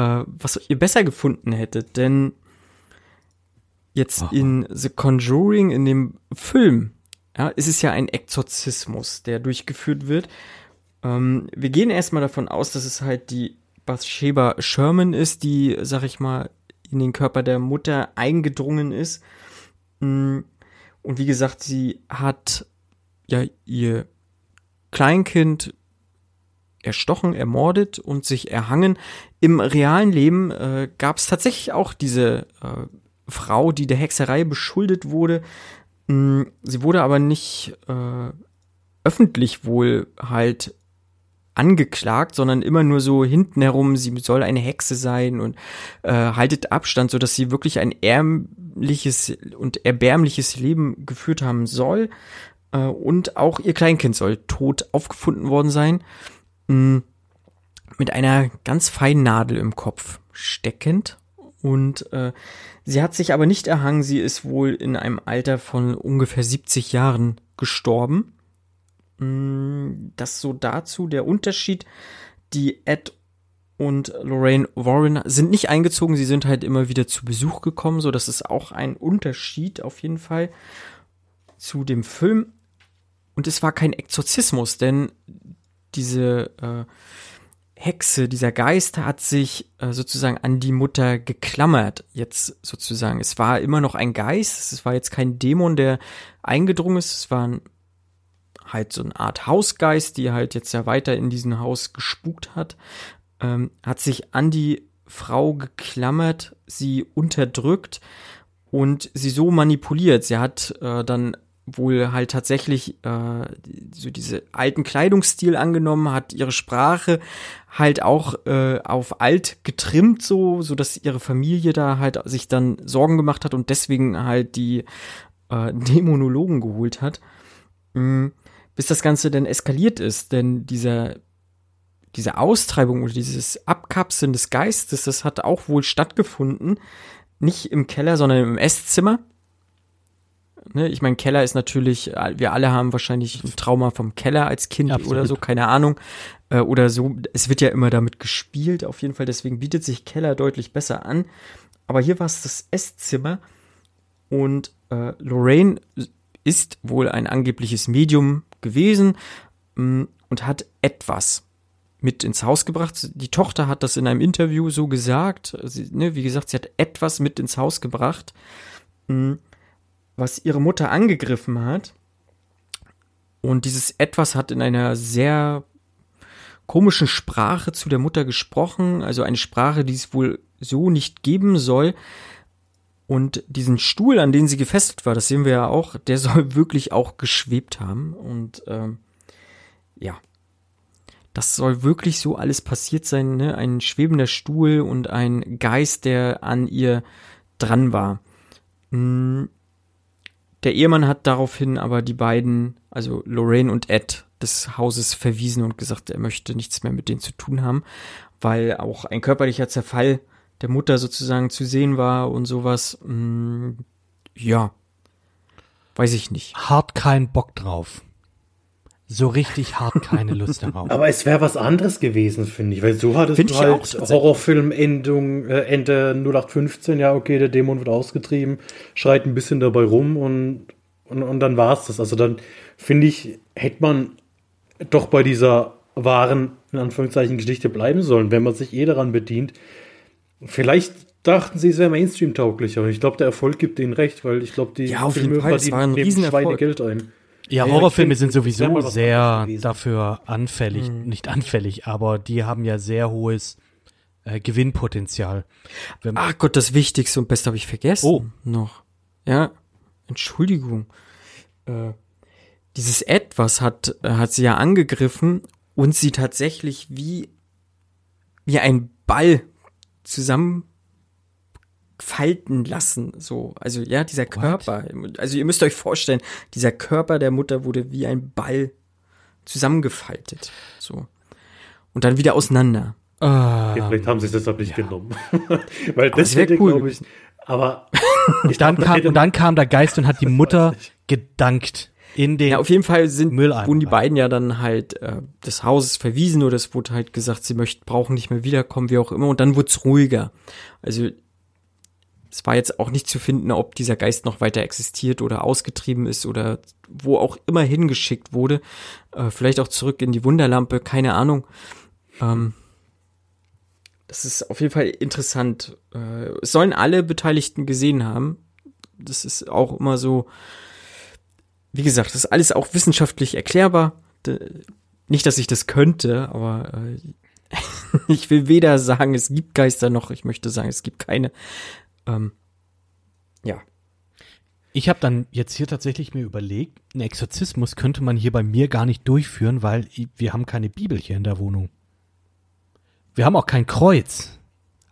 äh, was ihr besser gefunden hättet, denn jetzt Aha. in The Conjuring, in dem Film, ja, ist es ja ein Exorzismus, der durchgeführt wird Ähm, wir gehen erstmal davon aus, dass es halt die Bathsheba Sherman ist, die, sag ich mal, in den Körper der Mutter eingedrungen ist. Mm, und wie gesagt, sie hat ja ihr Kleinkind erstochen, ermordet und sich erhangen. Im realen Leben äh, gab es tatsächlich auch diese äh, Frau, die der Hexerei beschuldet wurde. Mm, sie wurde aber nicht äh, öffentlich wohl halt angeklagt, sondern immer nur so hinten herum, sie soll eine Hexe sein und äh, haltet Abstand, so dass sie wirklich ein ärmliches und erbärmliches Leben geführt haben soll. Äh, und auch ihr Kleinkind soll tot aufgefunden worden sein, mh, mm, mit einer ganz feinen Nadel im Kopf steckend. Und äh, sie hat sich aber nicht erhangen, sie ist wohl in einem Alter von ungefähr 70 Jahren gestorben. Mm, das so dazu der Unterschied. Die Ed und Lorraine Warren sind nicht eingezogen, sie sind halt immer wieder zu Besuch gekommen, so das ist auch ein Unterschied auf jeden Fall zu dem Film. Und es war kein Exorzismus, denn diese äh, Hexe, dieser Geist hat sich äh, sozusagen an die Mutter geklammert, jetzt sozusagen. Es war immer noch ein Geist, es war jetzt kein Dämon, der eingedrungen ist, es war ein halt so eine Art Hausgeist, die halt jetzt ja weiter in diesem Haus gespukt hat, ähm, hat sich an die Frau geklammert, sie unterdrückt und sie so manipuliert. Sie hat äh, dann wohl halt tatsächlich äh, so diese alten Kleidungsstil angenommen, hat ihre Sprache halt auch äh, auf alt getrimmt, so, so dass ihre Familie da halt sich dann Sorgen gemacht hat und deswegen halt die äh, Dämonologen geholt hat. Mhm bis das Ganze dann eskaliert ist. Denn dieser, diese Austreibung oder dieses Abkapseln des Geistes, das hat auch wohl stattgefunden. Nicht im Keller, sondern im Esszimmer. Ne, ich meine, Keller ist natürlich, wir alle haben wahrscheinlich ein Trauma vom Keller als Kind Absolut. oder so, keine Ahnung. Äh, oder so. Es wird ja immer damit gespielt, auf jeden Fall. Deswegen bietet sich Keller deutlich besser an. Aber hier war es das Esszimmer. Und äh, Lorraine ist wohl ein angebliches Medium gewesen mh, mm, und hat etwas mit ins Haus gebracht. Die Tochter hat das in einem Interview so gesagt. Sie, ne, wie gesagt, sie hat etwas mit ins Haus gebracht, mh, mm, was ihre Mutter angegriffen hat. Und dieses etwas hat in einer sehr komischen Sprache zu der Mutter gesprochen, also eine Sprache, die es wohl so nicht geben soll. Und diesen Stuhl, an den sie gefesselt war, das sehen wir ja auch, der soll wirklich auch geschwebt haben. Und ähm, ja, das soll wirklich so alles passiert sein, ne? Ein schwebender Stuhl und ein Geist, der an ihr dran war. Hm, der Ehemann hat daraufhin aber die beiden, also Lorraine und Ed, des Hauses verwiesen und gesagt, er möchte nichts mehr mit denen zu tun haben, weil auch ein körperlicher Zerfall der Mutter sozusagen zu sehen war und sowas. Mm, ja, weiß ich nicht. Hart keinen Bock drauf. So richtig hart keine Lust darauf. Aber es wäre was anderes gewesen, finde ich, weil so hat es halt Horrorfilm-Endung, äh, Ende 0815, ja, okay, der Dämon wird ausgetrieben, schreit ein bisschen dabei rum und, und, und dann war's das. Also dann, finde ich, hätte man doch bei dieser wahren, in Anführungszeichen, Geschichte bleiben sollen, wenn man sich eh daran bedient, Vielleicht dachten sie, es wäre Mainstream-tauglicher. Und ich glaube, der Erfolg gibt ihnen recht, weil ich glaube, die ja, auf Filme jeden Fall, es war ein Riesenerfolg. Geld ein. Ja, ja Horrorfilme sind sowieso sehr dafür anfällig, hm. nicht anfällig, aber die haben ja sehr hohes äh, Gewinnpotenzial. Wenn Ach Gott, das Wichtigste und Beste habe ich vergessen. Oh. Noch. Ja, Entschuldigung. Äh, dieses Etwas hat, äh, hat sie ja angegriffen und sie tatsächlich wie, wie ein Ball zusammenfalten lassen, so. Also, ja, dieser What? Körper. Also, ihr müsst euch vorstellen, dieser Körper der Mutter wurde wie ein Ball zusammengefaltet, so. Und dann wieder auseinander. Ah, ja, vielleicht haben sie es deshalb nicht ja. genommen. Weil das wäre cool. glaube ich, aber dann kam, und dann kam der Geist und hat die Mutter gedankt in den Ja, auf jeden Fall sind wurden die beiden ja dann halt äh, des Hauses verwiesen oder es wurde halt gesagt, sie möchten brauchen nicht mehr wiederkommen, wie auch immer und dann wurde es ruhiger. Also es war jetzt auch nicht zu finden, ob dieser Geist noch weiter existiert oder ausgetrieben ist oder wo auch immer hingeschickt wurde. Äh, vielleicht auch zurück in die Wunderlampe, keine Ahnung. Ähm, das ist auf jeden Fall interessant. Äh, es sollen alle Beteiligten gesehen haben. Das ist auch immer so, wie gesagt, das ist alles auch wissenschaftlich erklärbar. Nicht, dass ich das könnte, aber äh, ich will weder sagen, es gibt Geister, noch ich möchte sagen, es gibt keine. Ähm, ja. Ich habe dann jetzt hier tatsächlich mir überlegt, einen Exorzismus könnte man hier bei mir gar nicht durchführen, weil wir haben keine Bibel hier in der Wohnung. Wir haben auch kein Kreuz.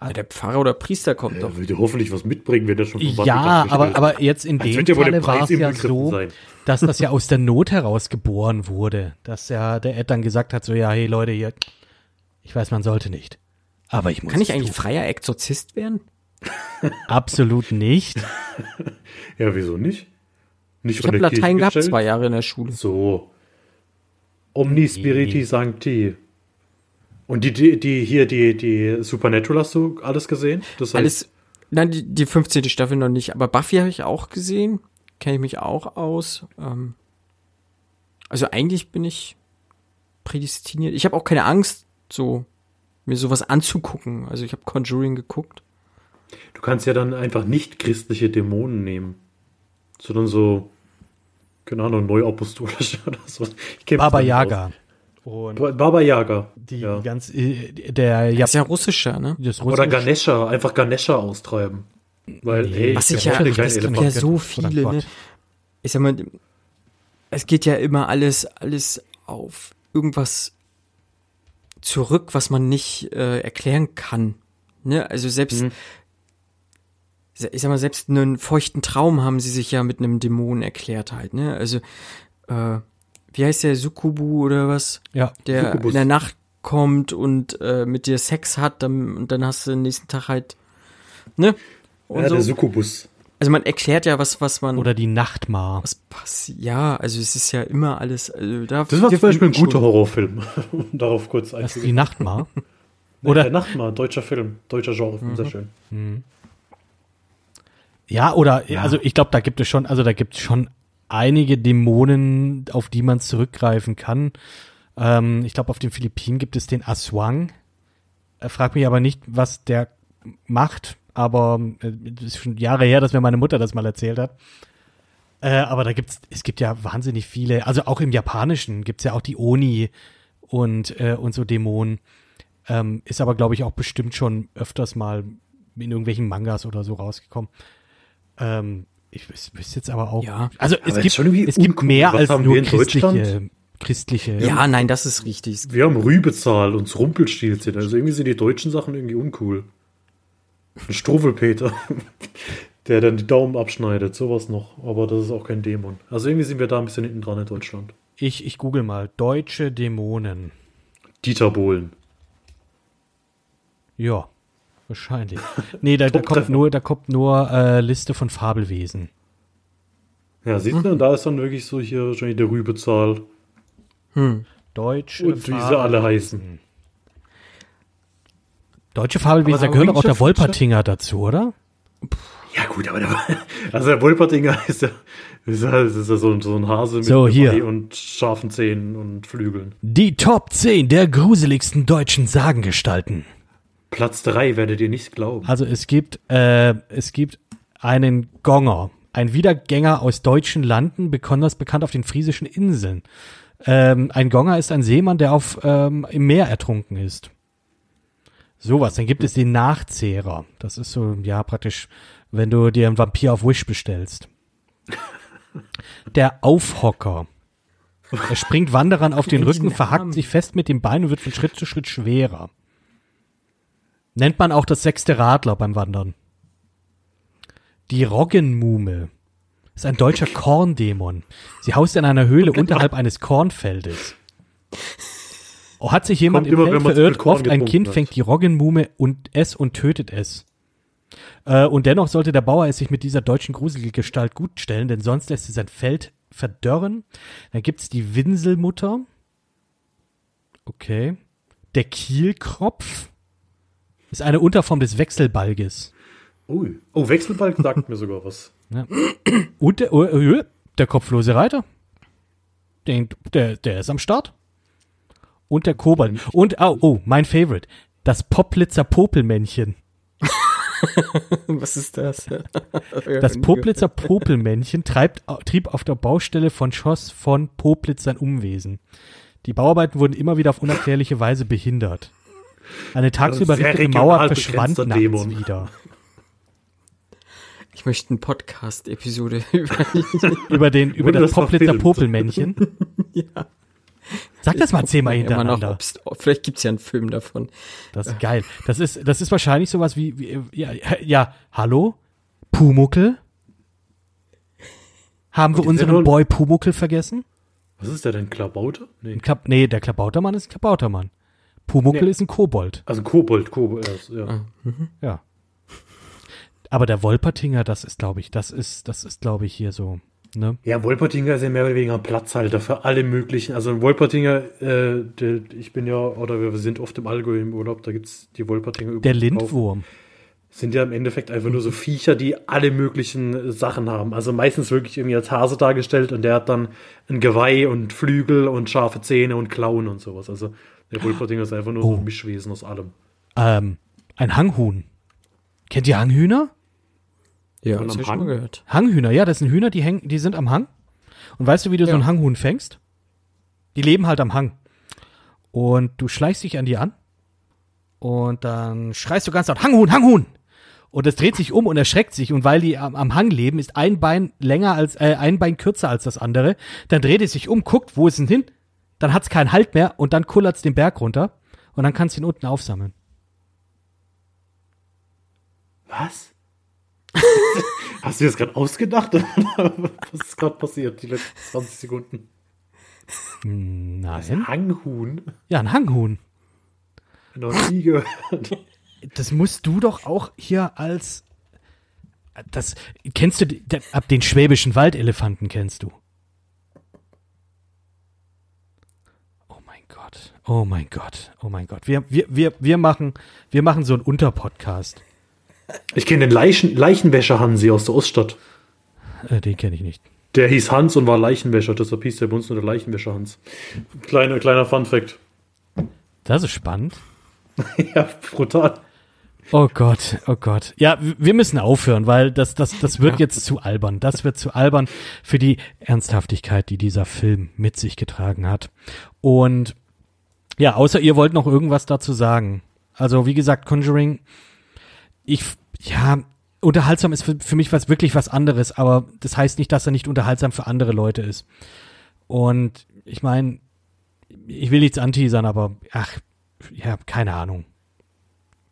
Ja, der Pfarrer oder Priester kommt Er doch. will dir hoffentlich was mitbringen, wenn der schon vom Ja, aber, aber jetzt in dem ja Falle war es ja so, sein. dass das ja aus der Not heraus geboren wurde. Dass ja der Ed dann gesagt hat, so ja, hey Leute, hier, ich weiß, man sollte nicht. Aber ich muss Kann ich eigentlich tun. freier Exorzist werden? Absolut nicht. Ja, wieso nicht? Nicht Ich habe der Kirche Latein gehabt gestellt? zwei Jahre in der Schule. So. Omni Spiriti Sancti. Und die, die, die hier, die, die Supernatural hast du alles gesehen? Das heißt, Alles, nein, die, die 15. Staffel noch nicht, aber Buffy habe ich auch gesehen. Kenne ich mich auch aus. Ähm, also eigentlich bin ich prädestiniert. Ich habe auch keine Angst, so mir sowas anzugucken. Also ich habe Conjuring geguckt. Du kannst ja dann einfach nicht christliche Dämonen nehmen. Sondern so, keine Ahnung, neuapostolische oder so. Baba Yaga. Baba Yaga. die ja. ganz, äh, der, ja, Das ist ja russischer, ne? das Oder Ganesha, einfach Ganesha austreiben. Weil, Nee, ey, Was ich ja, keinen es gibt ja so viele, ne? Ich sag mal, es geht ja immer alles, alles auf irgendwas zurück, was man nicht äh, erklären kann. Ne? Also selbst, Mhm. Ich sag mal, selbst einen feuchten Traum haben sie sich ja mit einem Dämon erklärt halt, ne? Also, äh, wie heißt der, Sukubu oder was? ja, Der Succubus. in der Nacht kommt und äh, mit dir Sex hat, dann, und dann hast du den nächsten Tag halt, ne? Und Ja, der so. Succubus. Also man erklärt ja was, was man oder die Nachtmar. was passiert. Ja, also es ist ja immer alles. Also da Das war zum Beispiel ein guter Horrorfilm. um darauf kurz Das ist die einzugehen. Nachtmar. Der Oder, Nachtmar, deutscher Film, deutscher Genrefilm, sehr schön. Ja, oder, also ich glaube, da gibt es schon, also da gibt es schon einige Dämonen, auf die man zurückgreifen kann. Ähm, ich glaube, auf den Philippinen gibt es den Aswang. Äh, frag mich aber nicht, was der macht, aber äh, das ist schon Jahre her, dass mir meine Mutter das mal erzählt hat. Äh, aber da gibt's, es gibt ja wahnsinnig viele, also auch im Japanischen gibt's ja auch die Oni und, äh, und so Dämonen. Ähm, ist aber, glaube ich, auch bestimmt schon öfters mal in irgendwelchen Mangas oder so rausgekommen. Ähm, ich wüs- wüsste jetzt aber auch. Ja. Also es Aber gibt, es gibt mehr Was als nur christliche, christliche. Ja, nein, das ist richtig. Wir haben Rübezahl und Rumpelstilzchen. Also irgendwie sind die deutschen Sachen irgendwie uncool. Ein Struwwelpeter, der dann die Daumen abschneidet, sowas noch. Aber das ist auch kein Dämon. Also irgendwie sind wir da ein bisschen hinten dran in Deutschland. Ich, ich google mal. Deutsche Dämonen. Dieter Bohlen. Ja, wahrscheinlich. Nee, da, da kommt nur, da kommt nur äh, Liste von Fabelwesen. Ja, siehst du, und da ist dann wirklich so hier wahrscheinlich der Rübezahl Hm. Deutsche und wie sie alle heißen. Deutsche Fabelwesen, Aber da gehört auch der Wolpertinger dazu, oder? Ja, gut, aber der, also der Wolpertinger ist ja, ist ja, ist ja so, ein- so ein Hase mit So, hier. Und scharfen Zähnen und Flügeln. Die Top 10 der gruseligsten deutschen Sagengestalten. Platz 3 werdet ihr nicht glauben. Also es gibt, äh, es gibt einen Gonger, ein Wiedergänger aus deutschen Landen, besonders bekannt auf den friesischen Inseln. Ähm, ein Gonger ist ein Seemann, der auf, ähm, im Meer ertrunken ist. Sowas. Dann gibt es den Nachzehrer. Das ist so, ja, praktisch, wenn du dir einen Vampir auf Wish bestellst. Der Aufhocker. Er springt Wanderern auf den Rücken, verhackt sich fest mit dem Bein und wird von Schritt zu Schritt schwerer. Nennt man auch das sechste Radler beim Wandern. Die Roggenmume ist ein deutscher Korndämon. Sie haust in einer Höhle unterhalb eines Kornfeldes. Oh, hat sich jemand Kommt im immer, Feld verirrt, oft ein Kind hat. fängt die Roggenmume und es und tötet es. Äh, und dennoch sollte der Bauer es sich mit dieser deutschen Gruselgestalt gut stellen, denn sonst lässt sie sein Feld verdörren. Dann gibt's die Winselmutter. Okay. Der Kielkropf ist eine Unterform des Wechselbalges. Ui. Oh, Wechselbalg sagt mir sogar was. Und der, oh, der kopflose Reiter. Den, der, der ist am Start. Und der Kobold. Und, oh, oh, mein Favorite. Das Poplitzer Popelmännchen. Was ist das? Das Poplitzer Popelmännchen treibt, trieb auf der Baustelle von Schoss von Poplitzern Umwesen. Die Bauarbeiten wurden immer wieder auf unerklärliche Weise behindert. Eine tagsüber sehr richtete regional Mauer verschwand nachts Dämon. wieder. Ich möchte eine Podcast-Episode über Über, den, über das Poplitzer? Popelmännchen. ja. Sag das mal zehnmal hintereinander. ob's, vielleicht gibt's ja einen Film davon. Das ist geil. Das ist, das ist wahrscheinlich sowas wie, wie ja, ja, hallo? Pumuckel? Haben wir unseren Boy Pumuckel vergessen? Was ist der denn? Klabauter? Nee. Klab nee, der Klabautermann ist ein Klabautermann. Pumuckel Nee. ist ein Kobold. Also Kobold, Kobold. Ja. Ah. Ja. Aber der Wolpertinger, das ist, glaube ich, das ist, das ist, glaube ich, hier so, ne? Ja, Wolpertinger ist ja mehr oder weniger ein Platzhalter für alle möglichen. Also Wolpertinger, äh, der, ich bin ja, oder wir sind oft im Allgäu im Urlaub, da gibt's die Wolpertinger Der überall drauf. Lindwurm. Sind ja im Endeffekt einfach nur so Viecher, die alle möglichen Sachen haben. Also meistens wirklich irgendwie als Hase dargestellt und der hat dann ein Geweih und Flügel und scharfe Zähne und Klauen und sowas. Also der Wolpertinger ist einfach nur so Oh. ein Mischwesen aus allem. Ähm, ein Hanghuhn. Kennt ihr Hanghühner? Ja, das am hab ich schon Hang? mal gehört. Hanghühner, ja, das sind Hühner, die hängen, die sind am Hang. Und weißt du, wie du so Ja. ein Hanghuhn fängst? Die leben halt am Hang. Und du schleichst dich an die an. Und dann schreist du ganz laut, Hanghuhn, Hanghuhn! Und es dreht sich um und erschreckt sich. Und weil die am, am Hang leben, ist ein Bein länger als, äh, ein Bein kürzer als das andere. Dann dreht es sich um, guckt, wo ist denn hin? Dann hat's keinen Halt mehr und dann kullert's den Berg runter. Und dann kannst du ihn unten aufsammeln. Was? Hast du das gerade ausgedacht? Was ist gerade passiert, die letzten 20 Sekunden? Nein. Hanghuhn? Ja, ein Hanghuhn. Noch nie gehört. Das musst du doch auch hier als das kennst du ab den schwäbischen Waldelefanten kennst du. Oh mein Gott. Oh mein Gott. Oh mein Gott. Wir wir wir wir machen wir machen so einen Unterpodcast. Ich kenne den Leichen, Leichenwäscher Hansi aus der Oststadt. Äh, den kenne ich nicht. Der hieß Hans und war Leichenwäscher, deshalb hieß der bei uns nur der Leichenwäscher Hans. Kleiner, kleiner Funfact. Das ist spannend. ja, brutal. Oh Gott, oh Gott. Ja, wir müssen aufhören, weil das, das, das wird jetzt zu albern. Das wird zu albern für die Ernsthaftigkeit, die dieser Film mit sich getragen hat. Und ja, außer ihr wollt noch irgendwas dazu sagen. Also, wie gesagt, Conjuring, ich, ja, unterhaltsam ist für, für mich was wirklich was anderes, aber das heißt nicht, dass er nicht unterhaltsam für andere Leute ist. Und ich meine, ich will nichts anteasern, aber ach, ja, keine Ahnung.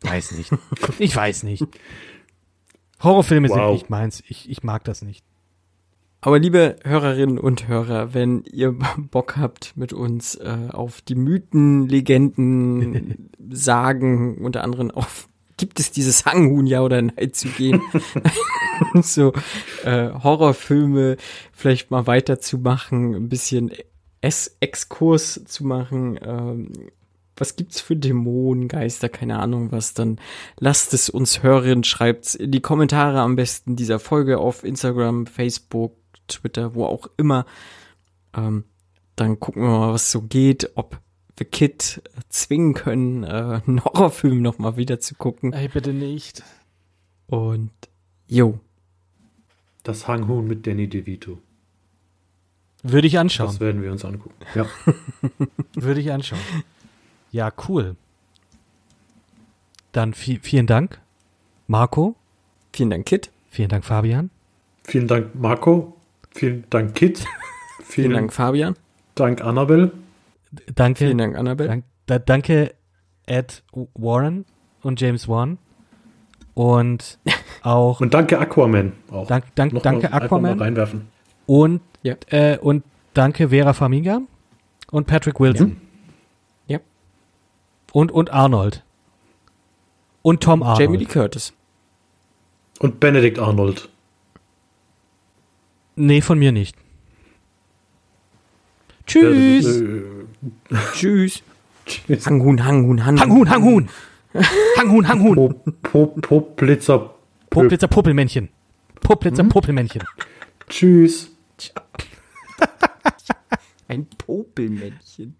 Weiß nicht. Ich weiß nicht. Horrorfilme sind Wow. nicht meins. Ich, ich mag das nicht. Aber liebe Hörerinnen und Hörer, wenn ihr Bock habt, mit uns äh, auf die Mythen, Legenden, Sagen, unter anderem auf gibt es dieses Hanghuhn ja oder nein zu gehen, so äh, Horrorfilme vielleicht mal weiterzumachen, ein bisschen es Exkurs zu machen, ähm, was gibt's für Dämonen, Geister, keine Ahnung was, dann lasst es uns hören, schreibt's in die Kommentare am besten dieser Folge auf Instagram, Facebook, Twitter, wo auch immer. Ähm, dann gucken wir mal, was so geht, ob wir Kid äh, zwingen können, äh, einen Horrorfilm noch mal wieder zu gucken. Ey, bitte nicht. Und jo, Das Hanghuhn mit Danny DeVito. Würde ich Das anschauen. werden wir uns angucken. Ja. Würde ich anschauen. Ja, cool. Dann vi vielen Dank, Marco. vielen Dank, Kid. Vielen Dank, Fabian. Vielen Dank, Marco. Vielen Dank, Kit. Vielen, Vielen Dank, Fabian. Dank, Annabelle. Danke. Vielen Dank, Annabelle. Dank, da, danke, Ed Warren und James Wan. Und auch Und danke, Aquaman. Auch. dank, dank, Noch danke, mal, Aquaman. Mal reinwerfen. Und, Ja. äh, und danke Vera Farmiga und Patrick Wilson. Ja. Und, und Arnold. Und Tom Arnold. Jamie Lee Curtis. Und Benedict Arnold. Nee, von mir nicht. Tschüss. Tschüss. Tschüss. Hanghuhn, Hanghuhn, Hanghuhn. Hanghuhn, Hanghuhn. Hanghuhn, Hanghuhn. Pop, Pop, Pop, Blitzer, Poplitzer Popelmännchen. Poplitzer Hm? Popelmännchen. Tschüss. Ein Popelmännchen.